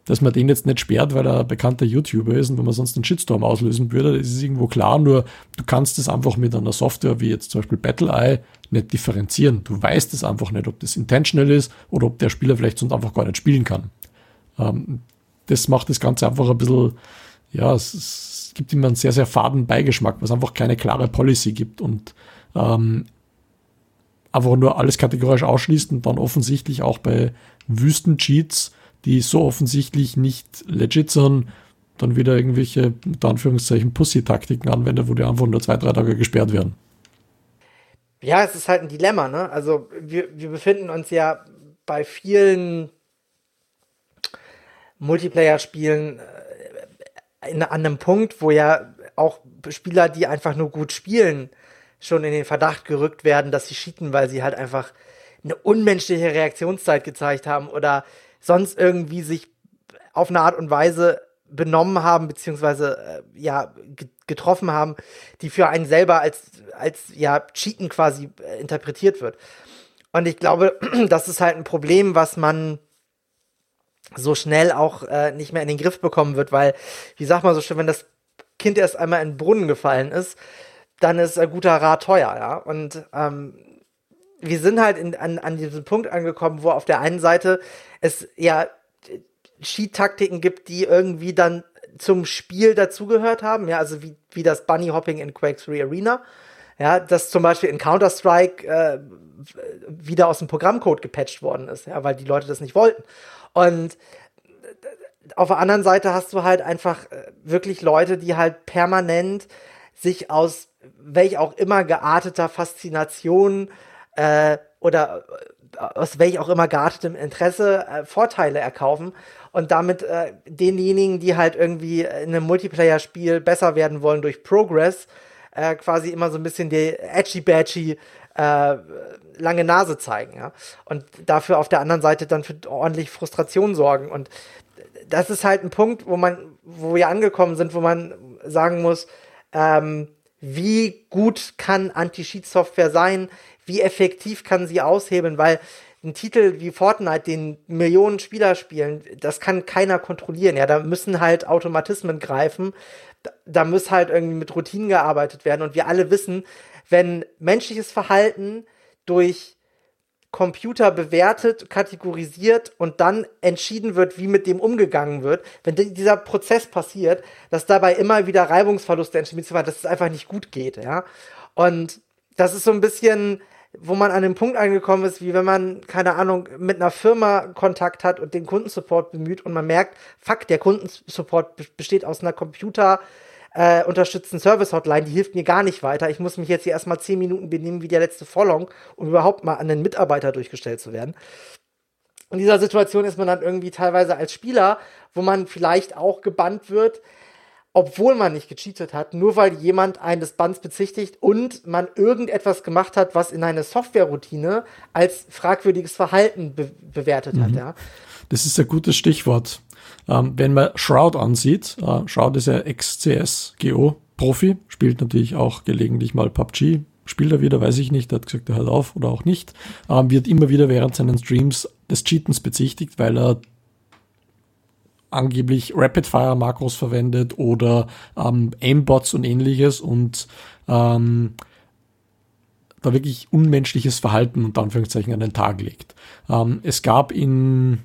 dass man den jetzt nicht sperrt, weil er ein bekannter YouTuber ist und wenn man sonst einen Shitstorm auslösen würde, das ist irgendwo klar, nur du kannst es einfach mit einer Software wie jetzt zum Beispiel BattleEye nicht differenzieren. Du weißt es einfach nicht, ob das intentional ist oder ob der Spieler vielleicht sonst einfach gar nicht spielen kann. Ähm, das macht das Ganze einfach ein bisschen, ja, es, es gibt immer einen sehr, sehr faden Beigeschmack, was einfach keine klare Policy gibt und ähm, einfach nur alles kategorisch ausschließt und dann offensichtlich auch bei Wüstencheats die so offensichtlich nicht legit sind, dann wieder irgendwelche, unter Anführungszeichen, Pussy-Taktiken anwendet, wo die einfach nur zwei, drei Tage gesperrt werden. Ja, es ist halt ein Dilemma, ne? Also wir, wir befinden uns ja bei vielen Multiplayer-Spielen äh, an einem Punkt, wo ja auch Spieler, die einfach nur gut spielen, schon in den Verdacht gerückt werden, dass sie cheaten, weil sie halt einfach eine unmenschliche Reaktionszeit gezeigt haben oder sonst irgendwie sich auf eine Art und Weise benommen haben, beziehungsweise äh, ja, getroffen haben, die für einen selber als, als ja, Cheaten quasi äh, interpretiert wird. Und ich glaube, das ist halt ein Problem, was man so schnell auch äh, nicht mehr in den Griff bekommen wird, weil, wie sagt man so schön, wenn das Kind erst einmal in den Brunnen gefallen ist, dann ist ein guter Rat teuer, ja. Und ähm, wir sind halt in, an, an diesem Punkt angekommen, wo auf der einen Seite es ja Cheat-Taktiken gibt, die irgendwie dann zum Spiel dazugehört haben, ja, also wie, wie das Bunny Hopping in Quake 3 Arena, ja, das zum Beispiel in Counter-Strike äh, wieder aus dem Programmcode gepatcht worden ist, ja, weil die Leute das nicht wollten. Und auf der anderen Seite hast du halt einfach äh, wirklich Leute, die halt permanent sich aus welch auch immer gearteter Faszination äh, oder äh, aus welch auch immer geartetem Interesse äh, Vorteile erkaufen und damit äh, denjenigen, die halt irgendwie in einem Multiplayer-Spiel besser werden wollen durch Progress, äh, quasi immer so ein bisschen die edgy-badgy äh, lange Nase zeigen, ja. Und dafür auf der anderen Seite dann für ordentlich Frustration sorgen. Und das ist halt ein Punkt, wo man, wo wir angekommen sind, wo man sagen muss, ähm, wie gut kann Anti-Cheat-Software sein? wie effektiv kann sie aushebeln, weil ein Titel wie Fortnite, den Millionen Spieler spielen, das kann keiner kontrollieren. Ja, da müssen halt Automatismen greifen. Da, muss halt irgendwie mit Routinen gearbeitet werden. Und wir alle wissen, wenn menschliches Verhalten durch Computer bewertet, kategorisiert und dann entschieden wird, wie mit dem umgegangen wird, wenn dieser Prozess passiert, dass dabei immer wieder Reibungsverluste entstehen, dass es einfach nicht gut geht, ja. Und das ist so ein bisschen, wo man an dem Punkt angekommen ist, wie wenn man, keine Ahnung, mit einer Firma Kontakt hat und den Kundensupport bemüht und man merkt, fuck, der Kundensupport besteht aus einer Computer äh, unterstützten Service-Hotline, die hilft mir gar nicht weiter. Ich muss mich jetzt hier erstmal zehn Minuten benehmen wie der letzte Vollong, um überhaupt mal an den Mitarbeiter durchgestellt zu werden. In dieser Situation ist man dann irgendwie teilweise als Spieler, wo man vielleicht auch gebannt wird, obwohl man nicht gecheatet hat, nur weil jemand einen des Bands bezichtigt und man irgendetwas gemacht hat, was in eine Softwareroutine als fragwürdiges Verhalten be bewertet mhm. hat. Ja. Das ist ein gutes Stichwort. Ähm, wenn man Shroud ansieht, äh, Shroud ist ja Ex-CS-GO-Profi, spielt natürlich auch gelegentlich mal PUBG, spielt er wieder, weiß ich nicht, hat gesagt, er hört auf oder auch nicht, ähm, wird immer wieder während seinen Streams des Cheatens bezichtigt, weil er angeblich Rapid-Fire-Makros verwendet oder ähm, Aimbots und ähnliches und ähm, da wirklich unmenschliches Verhalten unter Anführungszeichen an den Tag legt. Ähm, es gab in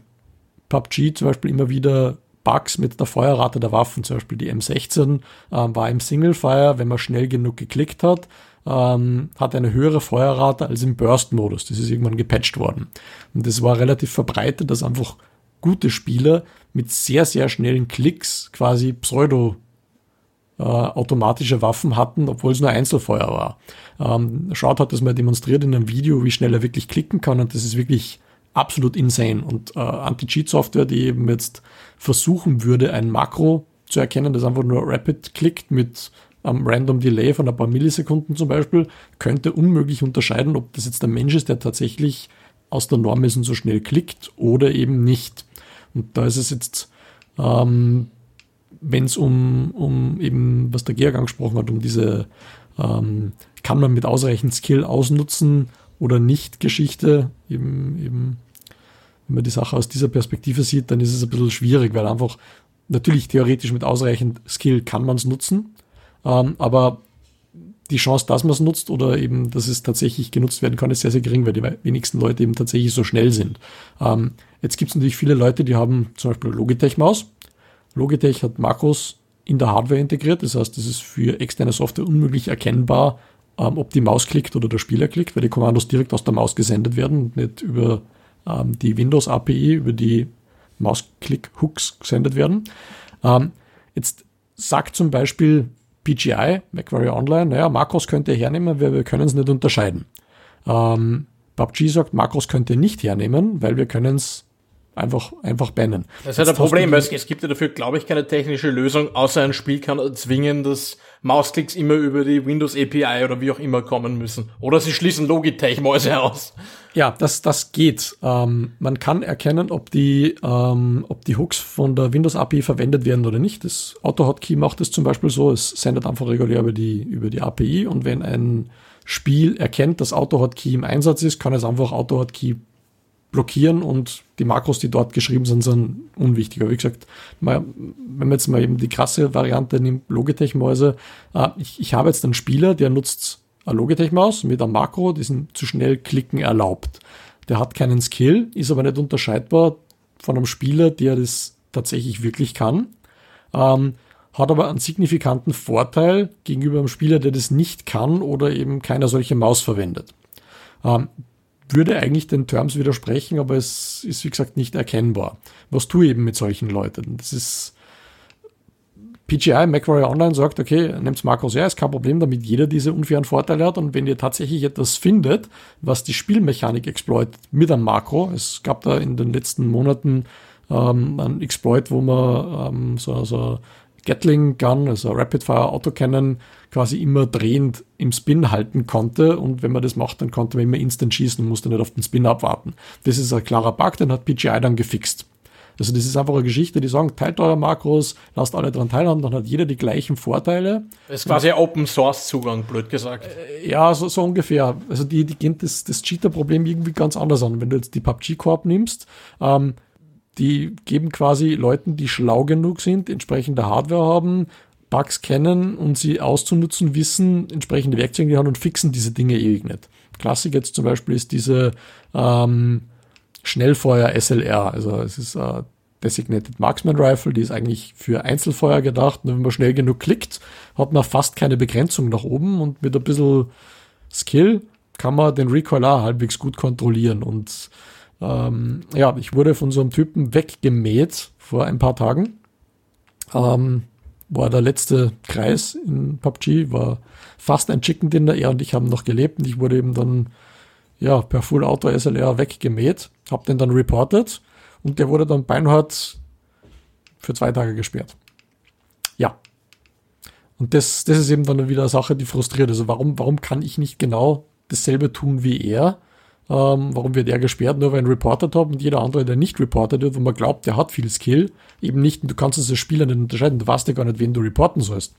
PUBG zum Beispiel immer wieder Bugs mit der Feuerrate der Waffen, zum Beispiel die M16 ähm, war im Single-Fire, wenn man schnell genug geklickt hat, ähm, hat eine höhere Feuerrate als im Burst-Modus. Das ist irgendwann gepatcht worden. Und das war relativ verbreitet, dass einfach gute Spieler mit sehr, sehr schnellen Klicks quasi pseudo äh, automatische Waffen hatten, obwohl es nur Einzelfeuer war. Ähm, Schaut hat das mal demonstriert in einem Video, wie schnell er wirklich klicken kann und das ist wirklich absolut insane. Und äh, Anti-Cheat-Software, die eben jetzt versuchen würde, ein Makro zu erkennen, das einfach nur rapid klickt mit am Random Delay von ein paar Millisekunden zum Beispiel, könnte unmöglich unterscheiden, ob das jetzt der Mensch ist, der tatsächlich aus der Norm ist und so schnell klickt oder eben nicht. Und da ist es jetzt, ähm, wenn es um, um eben, was der Georg angesprochen hat, um diese, ähm, kann man mit ausreichend Skill ausnutzen oder nicht Geschichte, eben, eben, wenn man die Sache aus dieser Perspektive sieht, dann ist es ein bisschen schwierig, weil einfach natürlich theoretisch mit ausreichend Skill kann man es nutzen, ähm, aber die Chance, dass man es nutzt oder eben, dass es tatsächlich genutzt werden kann, ist sehr, sehr gering, weil die wenigsten Leute eben tatsächlich so schnell sind. Ähm, jetzt gibt es natürlich viele Leute, die haben zum Beispiel Logitech-Maus. Logitech hat Makros in der Hardware integriert, das heißt, es ist für externe Software unmöglich erkennbar, ähm, ob die Maus klickt oder der Spieler klickt, weil die Kommandos direkt aus der Maus gesendet werden und nicht über ähm, die Windows API, über die Mausklick-Hooks gesendet werden. Ähm, jetzt sagt zum Beispiel PGI, Macquarie Online, naja, Makros könnt ihr hernehmen, weil wir können es nicht unterscheiden. Ähm, PUBG sagt, Makros könnt nicht hernehmen, weil wir können es einfach, einfach bannen. Das ist halt ein Problem, weil es, es gibt ja dafür, glaube ich, keine technische Lösung, außer ein Spiel kann zwingen, dass Mausklicks immer über die Windows API oder wie auch immer kommen müssen. Oder sie schließen Logitech-Mäuse aus. Ja, das, das geht. Ähm, man kann erkennen, ob die, ähm, ob die Hooks von der Windows API verwendet werden oder nicht. Das AutoHotkey macht es zum Beispiel so, es sendet einfach regulär über die, über die API und wenn ein Spiel erkennt, dass AutoHotkey im Einsatz ist, kann es einfach AutoHotkey blockieren und die Makros, die dort geschrieben sind, sind unwichtig. Aber wie gesagt, mal, wenn man jetzt mal eben die krasse Variante nimmt, Logitech-Mäuse, äh, ich, ich habe jetzt einen Spieler, der nutzt eine Logitech-Maus mit einem Makro, die sind zu schnell klicken erlaubt. Der hat keinen Skill, ist aber nicht unterscheidbar von einem Spieler, der das tatsächlich wirklich kann. Ähm, hat aber einen signifikanten Vorteil gegenüber einem Spieler, der das nicht kann oder eben keine solche Maus verwendet. Ähm, würde eigentlich den Terms widersprechen, aber es ist wie gesagt nicht erkennbar. Was tue ich eben mit solchen Leuten? Das ist PGI, Macquarie Online sagt, okay, nehmt Markus ja, ist kein Problem, damit jeder diese unfairen Vorteile hat. Und wenn ihr tatsächlich etwas findet, was die Spielmechanik exploitet mit einem Makro, es gab da in den letzten Monaten ähm, einen Exploit, wo man ähm, so, so Gatling Gun, also Rapid Fire Autocannon, quasi immer drehend im Spin halten konnte. Und wenn man das macht, dann konnte man immer instant schießen und musste nicht auf den Spin abwarten. Das ist ein klarer Bug, den hat PGI dann gefixt. Also das ist einfach eine Geschichte, die sagen, teilt eure Makros, lasst alle daran teilhaben, dann hat jeder die gleichen Vorteile. Das ist quasi ein Open Source Zugang, blöd gesagt. Äh, ja, so, so ungefähr. Also die, die gehen das, das Cheater-Problem irgendwie ganz anders an. Wenn du jetzt die PUBG Corp nimmst, ähm, die geben quasi Leuten, die schlau genug sind, entsprechende Hardware haben, Bugs kennen und sie auszunutzen wissen, entsprechende Werkzeuge haben und fixen diese Dinge ewig nicht. Klassik jetzt zum Beispiel ist diese ähm, Schnellfeuer SLR. Also es ist äh, Designated Marksman Rifle, die ist eigentlich für Einzelfeuer gedacht. Und wenn man schnell genug klickt, hat man fast keine Begrenzung nach oben und mit ein bisschen Skill kann man den Recoil auch halbwegs gut kontrollieren. Und ähm, ja, ich wurde von so einem Typen weggemäht vor ein paar Tagen. Ähm, war der letzte Kreis in PUBG, war fast ein Chicken Dinner. Er und ich haben noch gelebt und ich wurde eben dann ja per Full Auto SLR weggemäht, hab den dann reported und der wurde dann beinhart für zwei Tage gesperrt. Ja. Und das, das ist eben dann wieder eine Sache, die frustriert. Also warum, warum kann ich nicht genau dasselbe tun wie er? Ähm, warum wird er gesperrt? Nur weil ein reported hat und jeder andere, der nicht reported wird, wo man glaubt, der hat viel Skill, eben nicht. Du kannst es als Spieler nicht unterscheiden. Du weißt ja gar nicht, wen du reporten sollst.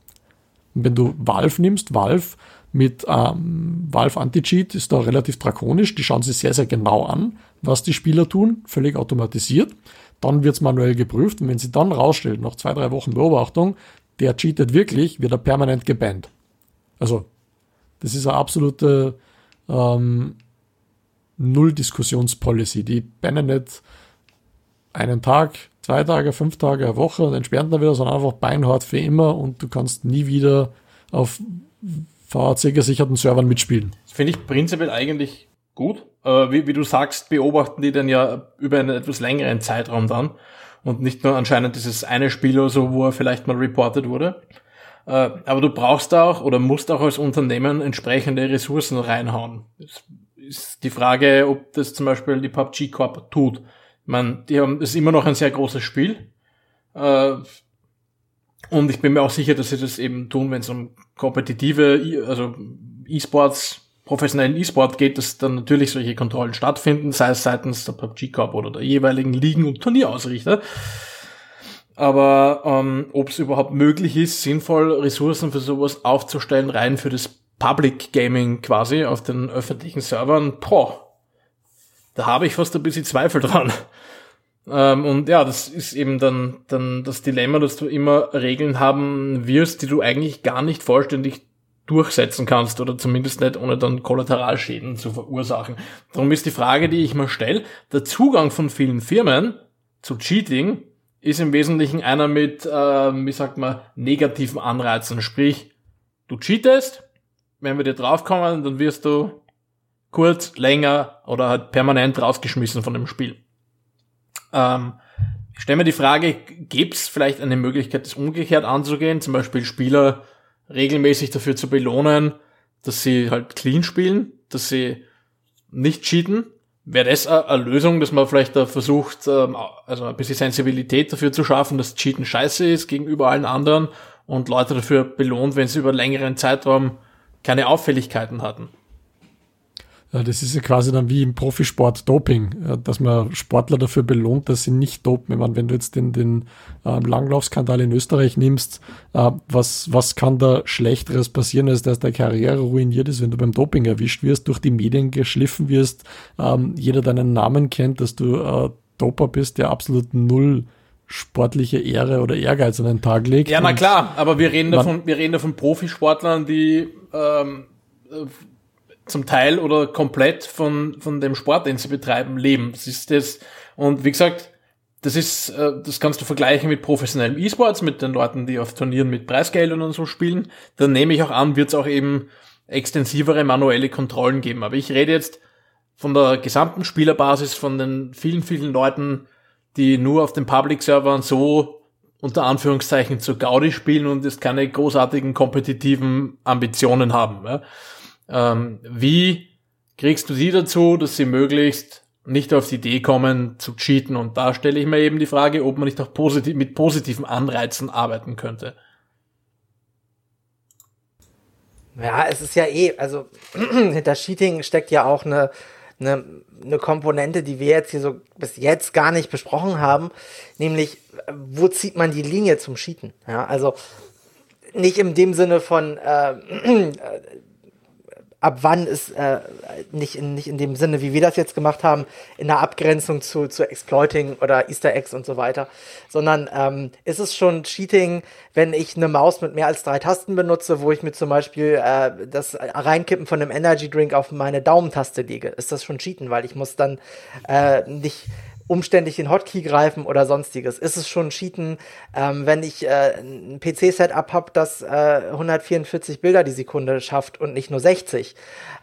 Und wenn du Valve nimmst, Valve mit ähm, Valve Anti-Cheat ist da relativ drakonisch. Die schauen sich sehr, sehr genau an, was die Spieler tun, völlig automatisiert. Dann wird es manuell geprüft und wenn sie dann rausstellt, nach zwei, drei Wochen Beobachtung, der cheatet wirklich, wird er permanent gebannt. Also, das ist eine absolute ähm, Null-Diskussionspolicy. Die bannen nicht einen Tag, zwei Tage, fünf Tage, eine Woche und entsperren dann wieder, sondern einfach beinhart für immer und du kannst nie wieder auf VHC-gesicherten Servern mitspielen. Das finde ich prinzipiell eigentlich gut. Äh, wie, wie du sagst, beobachten die dann ja über einen etwas längeren Zeitraum dann und nicht nur anscheinend dieses eine Spiel oder so, wo er vielleicht mal reported wurde. Äh, aber du brauchst auch oder musst auch als Unternehmen entsprechende Ressourcen reinhauen. Das ist die Frage, ob das zum Beispiel die PUBG Corp tut. Ich meine, die haben, das ist immer noch ein sehr großes Spiel. Äh, Und ich bin mir auch sicher, dass sie das eben tun, wenn es um kompetitive, also E-Sports, professionellen E-Sport geht, dass dann natürlich solche Kontrollen stattfinden, sei es seitens der PUBG Corp oder der jeweiligen Ligen und Turnierausrichter. Aber ähm, ob es überhaupt möglich ist, sinnvoll Ressourcen für sowas aufzustellen, rein für das Public Gaming quasi auf den öffentlichen Servern, boah, da habe ich fast ein bisschen Zweifel dran. Ähm, und ja, das ist eben dann, dann das Dilemma, dass du immer Regeln haben wirst, die du eigentlich gar nicht vollständig durchsetzen kannst oder zumindest nicht ohne dann Kollateralschäden zu verursachen. Darum ist die Frage, die ich mir stelle, der Zugang von vielen Firmen zu Cheating ist im Wesentlichen einer mit, äh, wie sagt man, negativen Anreizen. Sprich, du cheatest, wenn wir dir draufkommen, dann wirst du kurz, länger oder halt permanent rausgeschmissen von dem Spiel. Ähm, ich stelle mir die Frage, gäbe es vielleicht eine Möglichkeit, das umgekehrt anzugehen, zum Beispiel Spieler regelmäßig dafür zu belohnen, dass sie halt clean spielen, dass sie nicht cheaten Wäre das eine Lösung, dass man vielleicht da versucht, ähm, also ein bisschen Sensibilität dafür zu schaffen, dass Cheaten scheiße ist gegenüber allen anderen und Leute dafür belohnt, wenn sie über längeren Zeitraum keine Auffälligkeiten hatten? Ja, das ist ja quasi dann wie im Profisport Doping, dass man Sportler dafür belohnt, dass sie nicht dopen. Ich meine, wenn du jetzt den, den äh, Langlaufskandal in Österreich nimmst, äh, was, was kann da Schlechteres passieren, als dass deine Karriere ruiniert ist, wenn du beim Doping erwischt wirst, durch die Medien geschliffen wirst, ähm, jeder deinen Namen kennt, dass du äh, Doper bist, der absolut null sportliche Ehre oder Ehrgeiz an den Tag legt. Ja, na klar, aber wir reden davon, wir reden davon Profisportlern, die ähm, zum Teil oder komplett von, von dem Sport, den sie betreiben, leben. Das ist das. Und wie gesagt, das ist, äh, das kannst du vergleichen mit professionellem E-Sports, mit den Leuten, die auf Turnieren mit Preisgeldern und so spielen. Dann nehme ich auch an, wird es auch eben extensivere manuelle Kontrollen geben. Aber ich rede jetzt von der gesamten Spielerbasis, von den vielen, vielen Leuten, die nur auf den Public-Servern so unter Anführungszeichen zu Gaudi spielen und jetzt keine großartigen kompetitiven Ambitionen haben. Ja. Ähm, wie kriegst du sie dazu, dass sie möglichst nicht auf die Idee kommen zu cheaten? Und da stelle ich mir eben die Frage, ob man nicht auch positiv, mit positiven Anreizen arbeiten könnte. Ja, es ist ja eh, also hinter Cheating steckt ja auch eine, eine, eine Komponente, die wir jetzt hier so bis jetzt gar nicht besprochen haben, nämlich wo zieht man die Linie zum Cheaten? Ja, also nicht in dem Sinne von äh, ab wann ist äh, nicht, in, nicht in dem Sinne, wie wir das jetzt gemacht haben, in der Abgrenzung zu, zu Exploiting oder Easter Eggs und so weiter, sondern ähm, ist es schon Cheating, wenn ich eine Maus mit mehr als drei Tasten benutze, wo ich mir zum Beispiel äh, das Reinkippen von einem Energy Drink auf meine Daumentaste lege? Ist das schon Cheaten, weil ich muss dann äh, nicht umständlich den Hotkey greifen oder sonstiges. Ist es schon Cheaten, ähm, wenn ich äh, ein PC-Setup habe, das äh, 144 Bilder die Sekunde schafft und nicht nur 60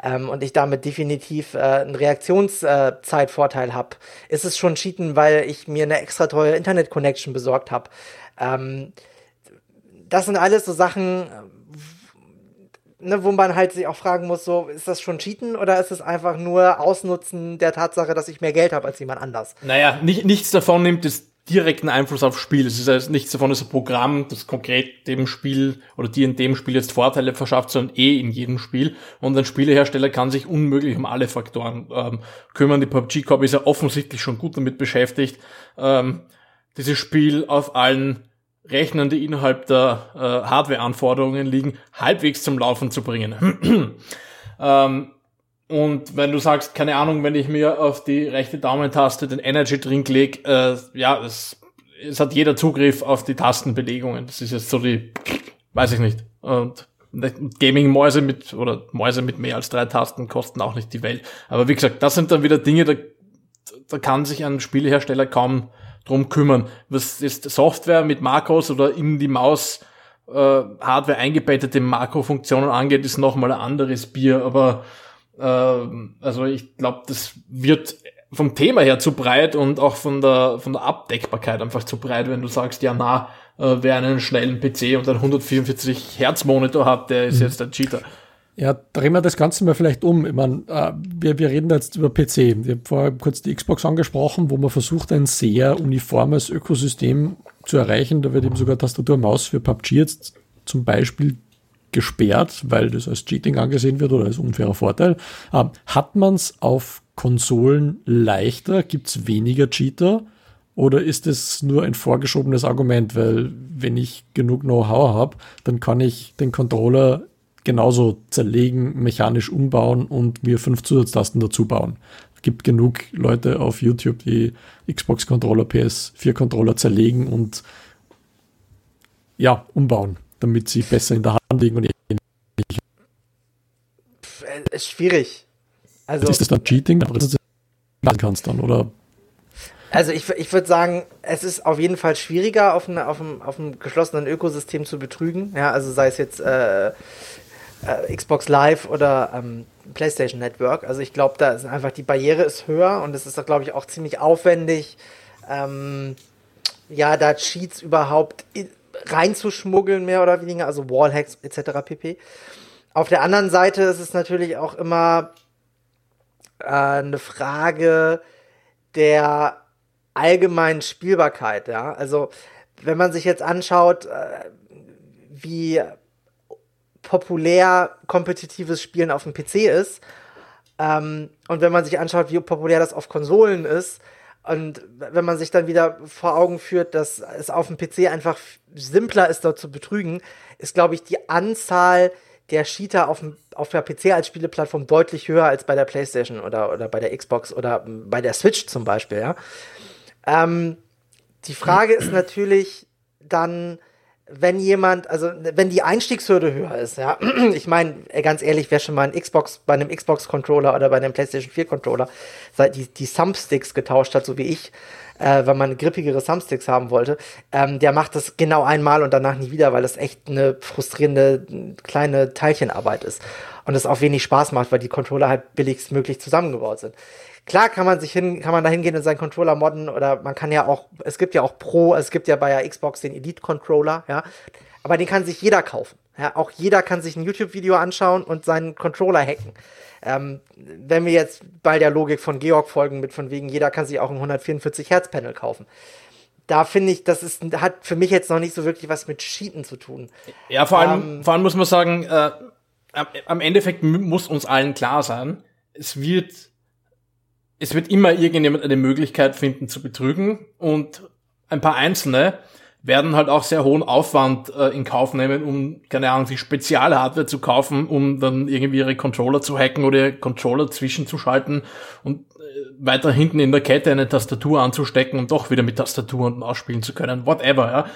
ähm, und ich damit definitiv äh, einen Reaktionszeitvorteil habe? Ist es schon Cheaten, weil ich mir eine extra teure Internet-Connection besorgt habe? Ähm, das sind alles so Sachen, ne, wo man halt sich auch fragen muss, so, ist das schon Cheaten oder ist es einfach nur Ausnutzen der Tatsache, dass ich mehr Geld habe als jemand anders? Naja, nicht, nichts davon nimmt es direkten Einfluss aufs Spiel. Es ist also nichts davon ist ein Programm, das konkret dem Spiel oder dir in dem Spiel jetzt Vorteile verschafft, sondern eh in jedem Spiel. Und ein Spielehersteller kann sich unmöglich um alle Faktoren ähm, kümmern. Die PUBG Corp ist ja offensichtlich schon gut damit beschäftigt, ähm, dieses Spiel auf allen Rechnern, die innerhalb der äh, Hardware-Anforderungen liegen, halbwegs zum Laufen zu bringen. ähm, und wenn du sagst, keine Ahnung, wenn ich mir auf die rechte Daumentaste den Energy Drink leg, äh, ja, es, es hat jeder Zugriff auf die Tastenbelegungen. Das ist jetzt so die, weiß ich nicht. Und Gaming-Mäuse mit, oder Mäuse mit mehr als drei Tasten kosten auch nicht die Welt. Aber wie gesagt, das sind dann wieder Dinge, da, da kann sich ein Spielehersteller kaum drum kümmern. Was ist Software mit Makros oder in die Maus äh, Hardware eingebettete Makrofunktionen angeht, ist nochmal ein anderes Bier. Aber äh, also ich glaube, das wird vom Thema her zu breit und auch von der von der Abdeckbarkeit einfach zu breit, wenn du sagst, ja na, äh, wer einen schnellen PC und einen 144 Hertz Monitor hat, der ist mhm. jetzt ein Cheater. Ja, drehen wir das Ganze mal vielleicht um. Ich meine, äh, wir, wir reden jetzt über PC. Ich habe vorher kurz die Xbox angesprochen, wo man versucht, ein sehr uniformes Ökosystem zu erreichen. Da wird eben sogar Tastatur und Maus für PUBG jetzt zum Beispiel gesperrt, weil das als Cheating angesehen wird oder als unfairer Vorteil. Ähm, hat man es auf Konsolen leichter? Gibt es weniger Cheater? Oder ist es nur ein vorgeschobenes Argument? Weil wenn ich genug Know-how habe, dann kann ich den Controller genauso zerlegen, mechanisch umbauen und mir fünf Zusatztasten dazu bauen. Es gibt genug Leute auf YouTube, die Xbox-Controller, PS4-Controller zerlegen und ja, umbauen, damit sie besser in der Hand liegen und. Ist schwierig. Also, ist das dann Cheating? kannst dann, oder? Also ich, ich würde sagen, es ist auf jeden Fall schwieriger, auf, eine, auf, einem, auf einem geschlossenen Ökosystem zu betrügen. Ja, also sei es jetzt äh, äh, Xbox Live oder ähm, PlayStation Network. Also ich glaube, da ist einfach die Barriere ist höher und es ist, glaube ich, auch ziemlich aufwendig, ähm, ja, da Cheats überhaupt reinzuschmuggeln, mehr oder weniger, also Wallhacks etc. pp. Auf der anderen Seite ist es natürlich auch immer äh, eine Frage der allgemeinen Spielbarkeit, ja. Also wenn man sich jetzt anschaut, äh, wie populär kompetitives Spielen auf dem PC ist. Ähm, und wenn man sich anschaut, wie populär das auf Konsolen ist, und wenn man sich dann wieder vor Augen führt, dass es auf dem PC einfach simpler ist, dort zu betrügen, ist, glaube ich, die Anzahl der Cheater auf, auf der PC als Spieleplattform deutlich höher als bei der PlayStation oder, oder bei der Xbox oder bei der Switch zum Beispiel, ja. Ähm, die Frage ist natürlich dann, wenn jemand, also wenn die Einstiegshürde höher ist, ja, ich meine, ganz ehrlich, wer schon mal ein Xbox, bei einem Xbox-Controller oder bei einem PlayStation 4-Controller die, die Thumbsticks getauscht hat, so wie ich, äh, weil man grippigere Thumbsticks haben wollte, ähm, der macht das genau einmal und danach nie wieder, weil das echt eine frustrierende kleine Teilchenarbeit ist. Und es auch wenig Spaß macht, weil die Controller halt billigstmöglich zusammengebaut sind. Klar kann man sich hin, kann man da hingehen und seinen Controller modden oder man kann ja auch, es gibt ja auch Pro, es gibt ja bei der Xbox den Elite Controller, ja. Aber den kann sich jeder kaufen. Ja, auch jeder kann sich ein YouTube-Video anschauen und seinen Controller hacken. Ähm, wenn wir jetzt bei der Logik von Georg folgen, mit von wegen, jeder kann sich auch ein 144 Hertz Panel kaufen. Da finde ich, das ist, hat für mich jetzt noch nicht so wirklich was mit Cheaten zu tun. Ja, vor allem, ähm, vor allem muss man sagen, äh, am Endeffekt muss uns allen klar sein, es wird es wird immer irgendjemand eine Möglichkeit finden zu betrügen und ein paar Einzelne werden halt auch sehr hohen Aufwand äh, in Kauf nehmen, um, keine Ahnung, sich Spezialhardware zu kaufen, um dann irgendwie ihre Controller zu hacken oder ihre Controller zwischenzuschalten und äh, weiter hinten in der Kette eine Tastatur anzustecken und doch wieder mit Tastatur und Maus spielen zu können, whatever,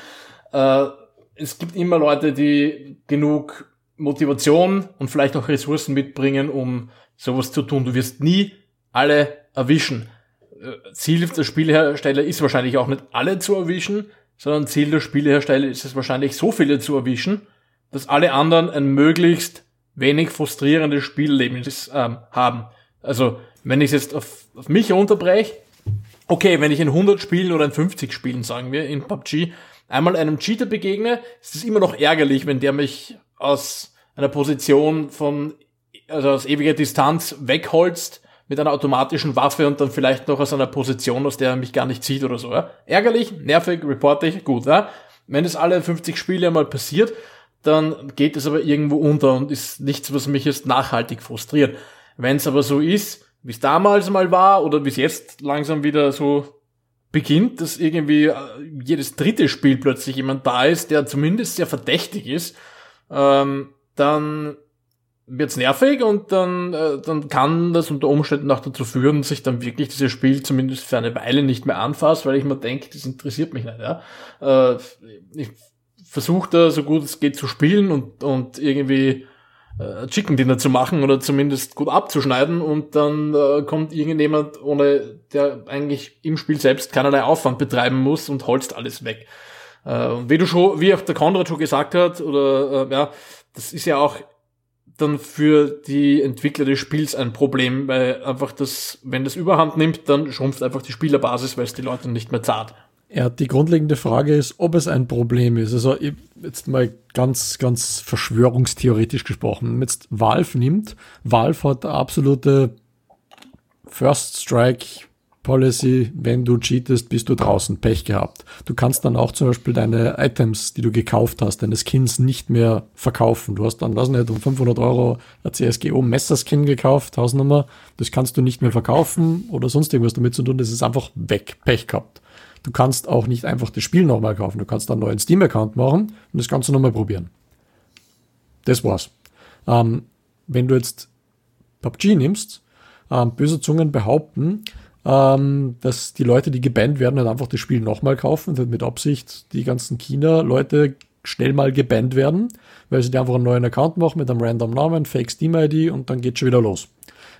ja. Äh, es gibt immer Leute, die genug Motivation und vielleicht auch Ressourcen mitbringen, um sowas zu tun. Du wirst nie alle erwischen. Äh, Ziel der Spielhersteller ist wahrscheinlich auch nicht alle zu erwischen, sondern Ziel der Spielhersteller ist es wahrscheinlich so viele zu erwischen, dass alle anderen ein möglichst wenig frustrierendes Spiellebnis ähm, haben. Also, wenn ich es jetzt auf, auf mich runterbreche, okay, wenn ich in 100 Spielen oder in 50 Spielen, sagen wir, in PUBG, einmal einem Cheater begegne, ist es immer noch ärgerlich, wenn der mich aus einer Position von, also aus ewiger Distanz wegholzt mit einer automatischen Waffe und dann vielleicht noch aus einer Position, aus der er mich gar nicht sieht oder so. Ja? Ärgerlich, nervig, reportig, gut. Ja? Wenn es alle 50 Spiele mal passiert, dann geht es aber irgendwo unter und ist nichts, was mich jetzt nachhaltig frustriert. Wenn es aber so ist, wie es damals mal war oder wie es jetzt langsam wieder so beginnt, dass irgendwie äh, jedes dritte Spiel plötzlich jemand da ist, der zumindest sehr verdächtig ist, ähm, dann wird's nervig und dann, äh, dann kann das unter Umständen auch dazu führen, dass ich dann wirklich dieses Spiel zumindest für eine Weile nicht mehr anfasse, weil ich mir denke, das interessiert mich nicht. Ja? Äh, ich versuche da so gut es geht zu spielen und, und irgendwie äh, Chicken Dinner zu machen oder zumindest gut abzuschneiden und dann äh, kommt irgendjemand, ohne der eigentlich im Spiel selbst keinerlei Aufwand betreiben muss und holst alles weg. Äh, und wie du schon, wie auch der Konrad schon gesagt hat, oder äh, ja, das ist ja auch dann für die Entwickler des Spiels ein Problem, weil einfach das, wenn das Überhand nimmt, dann schrumpft einfach die Spielerbasis, weil es die Leute nicht mehr zahlt. Ja, die grundlegende Frage ist, ob es ein Problem ist. Also jetzt mal ganz, ganz verschwörungstheoretisch gesprochen. Wenn jetzt Valve nimmt, Valve hat absolute First Strike Policy, wenn du cheatest, bist du draußen, Pech gehabt. Du kannst dann auch zum Beispiel deine Items, die du gekauft hast, deine Skins nicht mehr verkaufen. Du hast dann, weiß nicht, um 500 Euro ein CSGO Messerskin gekauft, Hausnummer. Das kannst du nicht mehr verkaufen oder sonst irgendwas damit zu tun. Das ist einfach weg, Pech gehabt. Du kannst auch nicht einfach das Spiel nochmal kaufen. Du kannst dann einen neuen Steam-Account machen und das Ganze nochmal probieren. Das war's. Ähm, wenn du jetzt PUBG nimmst, ähm, böse Zungen behaupten, ähm, dass die Leute, die gebannt werden, halt einfach das Spiel nochmal kaufen und mit Absicht die ganzen China-Leute schnell mal gebannt werden, weil sie dir einfach einen neuen Account machen mit einem random Namen, Fake Steam-ID und dann geht schon wieder los.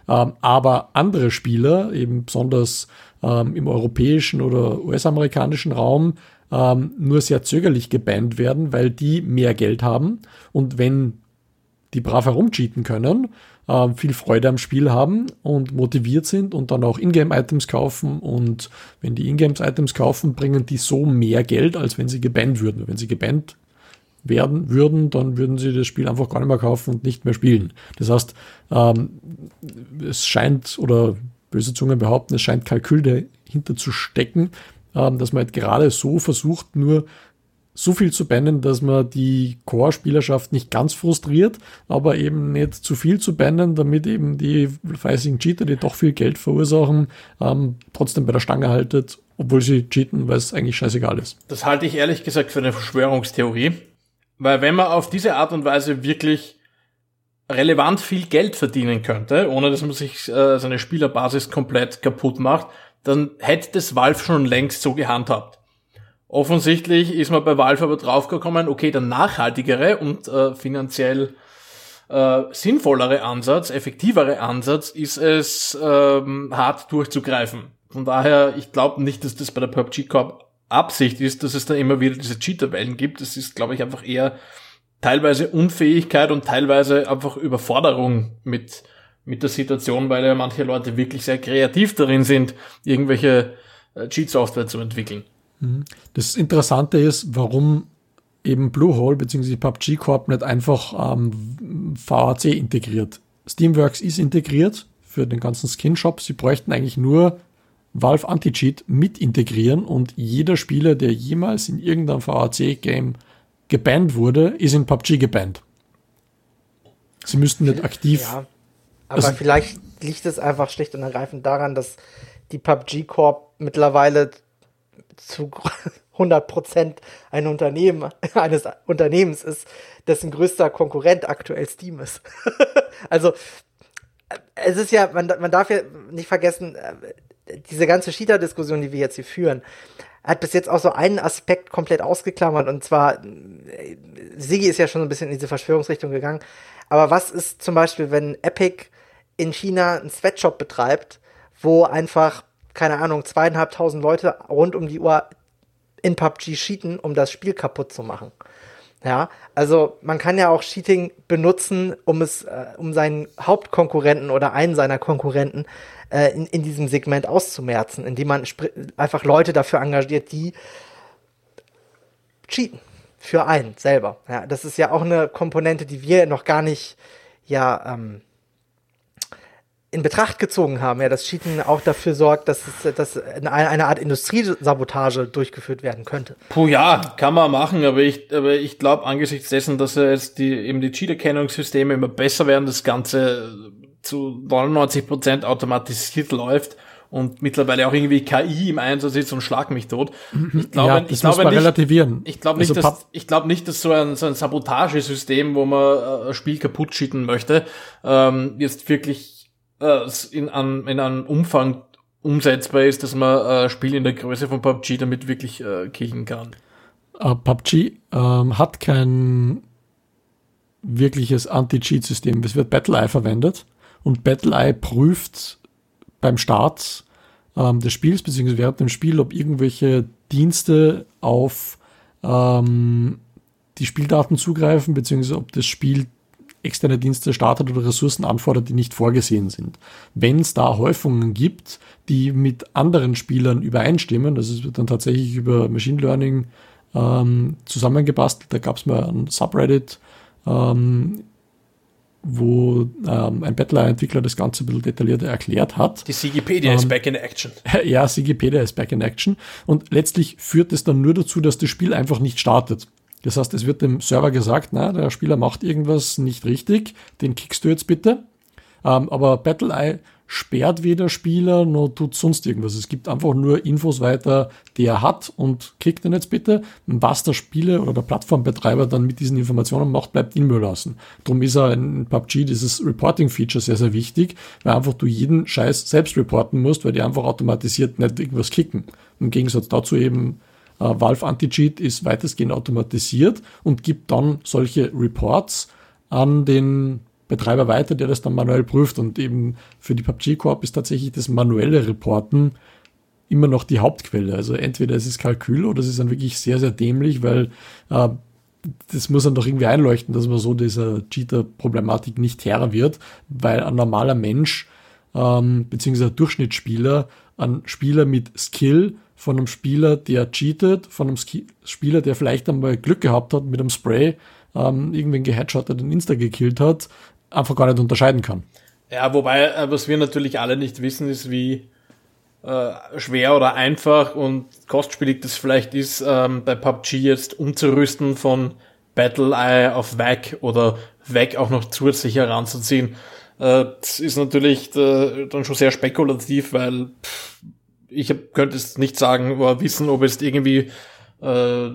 Ähm, aber andere Spieler, eben besonders ähm, im europäischen oder US-amerikanischen Raum, ähm, nur sehr zögerlich gebannt werden, weil die mehr Geld haben und wenn die brav herumcheaten können, äh, viel Freude am Spiel haben und motiviert sind und dann auch Ingame-Items kaufen. Und wenn die Ingame-Items kaufen, bringen die so mehr Geld, als wenn sie gebannt würden. Wenn sie gebannt werden würden, dann würden sie das Spiel einfach gar nicht mehr kaufen und nicht mehr spielen. Das heißt, ähm, es scheint, oder böse Zungen behaupten, es scheint Kalkül dahinter zu stecken, ähm, dass man halt gerade so versucht, nur so viel zu bannen, dass man die Core-Spielerschaft nicht ganz frustriert, aber eben nicht zu viel zu bannen, damit eben die fleißigen Cheater, die doch viel Geld verursachen, ähm, trotzdem bei der Stange haltet, obwohl sie cheaten, weil es eigentlich scheißegal ist. Das halte ich ehrlich gesagt für eine Verschwörungstheorie, weil wenn man auf diese Art und Weise wirklich relevant viel Geld verdienen könnte, ohne dass man sich äh, seine Spielerbasis komplett kaputt macht, dann hätte das Valve schon längst so gehandhabt. Offensichtlich ist man bei Valve aber draufgekommen, okay, der nachhaltigere und äh, finanziell äh, sinnvollere Ansatz, effektivere Ansatz ist es, ähm, hart durchzugreifen. Von daher, ich glaube nicht, dass das bei der PUBG Corp Absicht ist, dass es da immer wieder diese Cheater-Wellen gibt. Das ist, glaube ich, einfach eher teilweise Unfähigkeit und teilweise einfach Überforderung mit, mit der Situation, weil ja manche Leute wirklich sehr kreativ darin sind, irgendwelche äh, Cheat-Software zu entwickeln. Das Interessante ist, warum eben Bluehole bzw. PUBG Corp nicht einfach ähm, VAC integriert. Steamworks ist integriert für den ganzen Skin-Shop. Sie bräuchten eigentlich nur Valve Anti-Cheat mit integrieren und jeder Spieler, der jemals in irgendeinem VAC-Game gebannt wurde, ist in PUBG gebannt. Sie müssten nicht aktiv. Ja, aber also, vielleicht liegt es einfach schlicht und ergreifend daran, dass die PUBG Corp mittlerweile zu 100 Prozent ein Unternehmen, eines Unternehmens ist, dessen größter Konkurrent aktuell Steam ist. also, es ist ja, man, man darf ja nicht vergessen, äh, diese ganze Cheater-Diskussion, die wir jetzt hier führen, hat bis jetzt auch so einen Aspekt komplett ausgeklammert und zwar, äh, Sigi ist ja schon so ein bisschen in diese Verschwörungsrichtung gegangen, aber was ist zum Beispiel, wenn Epic in China einen Sweatshop betreibt, wo einfach keine Ahnung, zweieinhalbtausend Leute rund um die Uhr in PUBG cheaten, um das Spiel kaputt zu machen. Ja, also man kann ja auch Cheating benutzen, um es, äh, um seinen Hauptkonkurrenten oder einen seiner Konkurrenten äh, in, in diesem Segment auszumerzen, indem man einfach Leute dafür engagiert, die cheaten für einen selber. Ja, das ist ja auch eine Komponente, die wir noch gar nicht ja ähm, in Betracht gezogen haben, ja, dass Cheaten auch dafür sorgt, dass, es, dass eine, eine Art Industriesabotage durchgeführt werden könnte. Puh, ja, kann man machen, aber ich, aber ich glaube, angesichts dessen, dass jetzt die, eben die Cheat-Erkennungssysteme immer besser werden, das Ganze zu 99 Prozent automatisiert läuft und mittlerweile auch irgendwie KI im Einsatz ist und schlag mich tot. Ich glaube, ja, ich glaube nicht, relativieren. Ich glaube nicht, also, dass, ich glaube nicht, dass so ein, so ein Sabotagesystem, wo man äh, ein Spiel kaputt cheaten möchte, ähm, jetzt wirklich äh, in, an, in einem Umfang umsetzbar ist, dass man äh, Spiel in der Größe von PUBG damit wirklich äh, killen kann. Uh, PUBG ähm, hat kein wirkliches Anti-Cheat-System. Es wird BattleEye verwendet und BattleEye prüft beim Start ähm, des Spiels beziehungsweise während dem Spiel, ob irgendwelche Dienste auf ähm, die Spieldaten zugreifen beziehungsweise ob das Spiel externe Dienste startet oder Ressourcen anfordert, die nicht vorgesehen sind. Wenn es da Häufungen gibt, die mit anderen Spielern übereinstimmen, das ist dann tatsächlich über Machine Learning ähm, zusammengebastelt, da gab es mal ein Subreddit, ähm, wo ähm, ein Battler-Entwickler das Ganze ein bisschen detaillierter erklärt hat. Die Sigipedia ähm, ist back in action. Ja, Sigipedia ist back in action. Und letztlich führt es dann nur dazu, dass das Spiel einfach nicht startet. Das heißt, es wird dem Server gesagt, na, der Spieler macht irgendwas nicht richtig, den kickst du jetzt bitte. Ähm, aber BattleEye sperrt weder Spieler noch tut sonst irgendwas. Es gibt einfach nur Infos weiter, die er hat und klickt dann jetzt bitte. Was der Spieler oder der Plattformbetreiber dann mit diesen Informationen macht, bleibt ihm überlassen. Darum ist er in PUBG dieses Reporting-Feature sehr, sehr wichtig, weil einfach du jeden Scheiß selbst reporten musst, weil die einfach automatisiert nicht irgendwas kicken. Im Gegensatz dazu eben Valve Anti-Cheat ist weitestgehend automatisiert und gibt dann solche Reports an den Betreiber weiter, der das dann manuell prüft. Und eben für die PUBG Corp ist tatsächlich das manuelle Reporten immer noch die Hauptquelle. Also entweder es ist Kalkül oder es ist dann wirklich sehr, sehr dämlich, weil äh, das muss dann doch irgendwie einleuchten, dass man so dieser Cheater-Problematik nicht Herr wird, weil ein normaler Mensch ähm, beziehungsweise Durchschnittsspieler, ein Spieler mit Skill von einem Spieler, der cheatet, von einem Ski Spieler, der vielleicht einmal Glück gehabt hat mit einem Spray, ähm, irgendwen geheadshottet und Insta gekillt hat, einfach gar nicht unterscheiden kann. Ja, wobei, äh, was wir natürlich alle nicht wissen, ist, wie äh, schwer oder einfach und kostspielig das vielleicht ist, ähm, bei PUBG jetzt umzurüsten von Battle-Eye auf WAC oder WAC auch noch zusätzlich heranzuziehen. Äh, das ist natürlich äh, dann schon sehr spekulativ, weil pff, ich könnte es nicht sagen oder wissen, ob es irgendwie äh,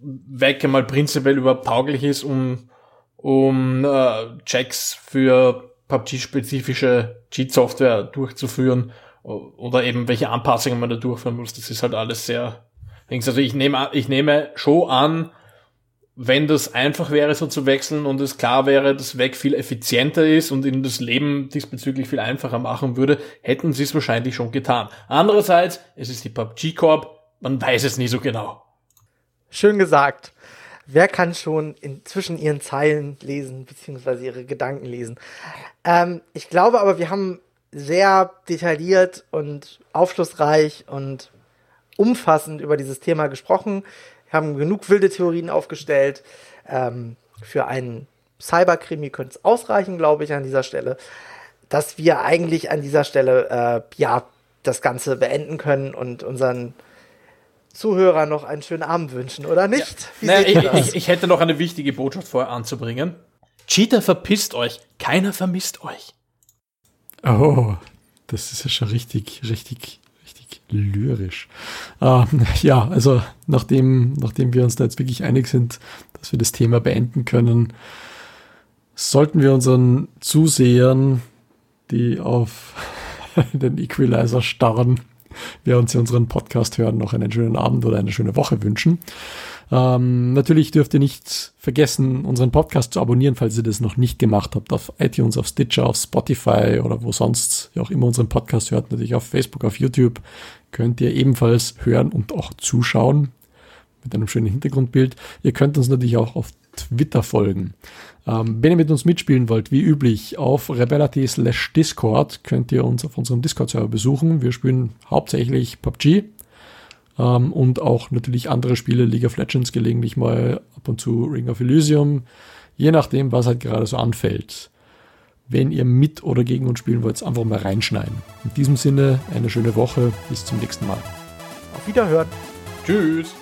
WAC einmal prinzipiell überhaupt tauglich ist, um um äh, Checks für PUBG-spezifische Cheat-Software durchzuführen oder eben welche Anpassungen man da durchführen muss. Das ist halt alles sehr. Also ich nehme, ich nehme schon an, wenn das einfach wäre, so zu wechseln und es klar wäre, dass Weg viel effizienter ist und ihnen das Leben diesbezüglich viel einfacher machen würde, hätten sie es wahrscheinlich schon getan. Andererseits, es ist die PUBG Corp, man weiß es nie so genau. Schön gesagt. Wer kann schon inzwischen ihren Zeilen lesen, beziehungsweise ihre Gedanken lesen? Ähm, ich glaube aber, wir haben sehr detailliert und aufschlussreich und umfassend über dieses Thema gesprochen. Haben genug wilde Theorien aufgestellt. Ähm, für einen Cyberkrimi könnte es ausreichen, glaube ich, an dieser Stelle, dass wir eigentlich an dieser Stelle äh, ja das Ganze beenden können und unseren Zuhörer noch einen schönen Abend wünschen, oder nicht? Ja. Nee, ich, ich, ich, hätte noch eine wichtige Botschaft vorher anzubringen. Cheater verpisst euch, keiner vermisst euch. Oh, das ist ja schon richtig, richtig lyrisch. Ähm, ja, also nachdem, nachdem wir uns da jetzt wirklich einig sind, dass wir das Thema beenden können, sollten wir unseren Zusehern, die auf den Equalizer starren, während Sie unseren Podcast hören, noch einen schönen Abend oder eine schöne Woche wünschen. Ähm, natürlich dürft ihr nicht vergessen, unseren Podcast zu abonnieren, falls ihr das noch nicht gemacht habt, auf iTunes, auf Stitcher, auf Spotify oder wo sonst ihr auch immer unseren Podcast hört, natürlich auf Facebook, auf YouTube, könnt ihr ebenfalls hören und auch zuschauen mit einem schönen Hintergrundbild. Ihr könnt uns natürlich auch auf Twitter folgen. Ähm, wenn ihr mit uns mitspielen wollt, wie üblich, auf rebellity slash Discord könnt ihr uns auf unserem Discord-Server besuchen. Wir spielen hauptsächlich PUBG ähm, und auch natürlich andere Spiele, League of Legends, gelegentlich mal ab und zu Ring of Elysium, je nachdem, was halt gerade so anfällt. Wenn ihr mit oder gegen uns spielen wollt, einfach mal reinschneiden. In diesem Sinne, eine schöne Woche, bis zum nächsten Mal. Auf Wiederhören. Tschüss.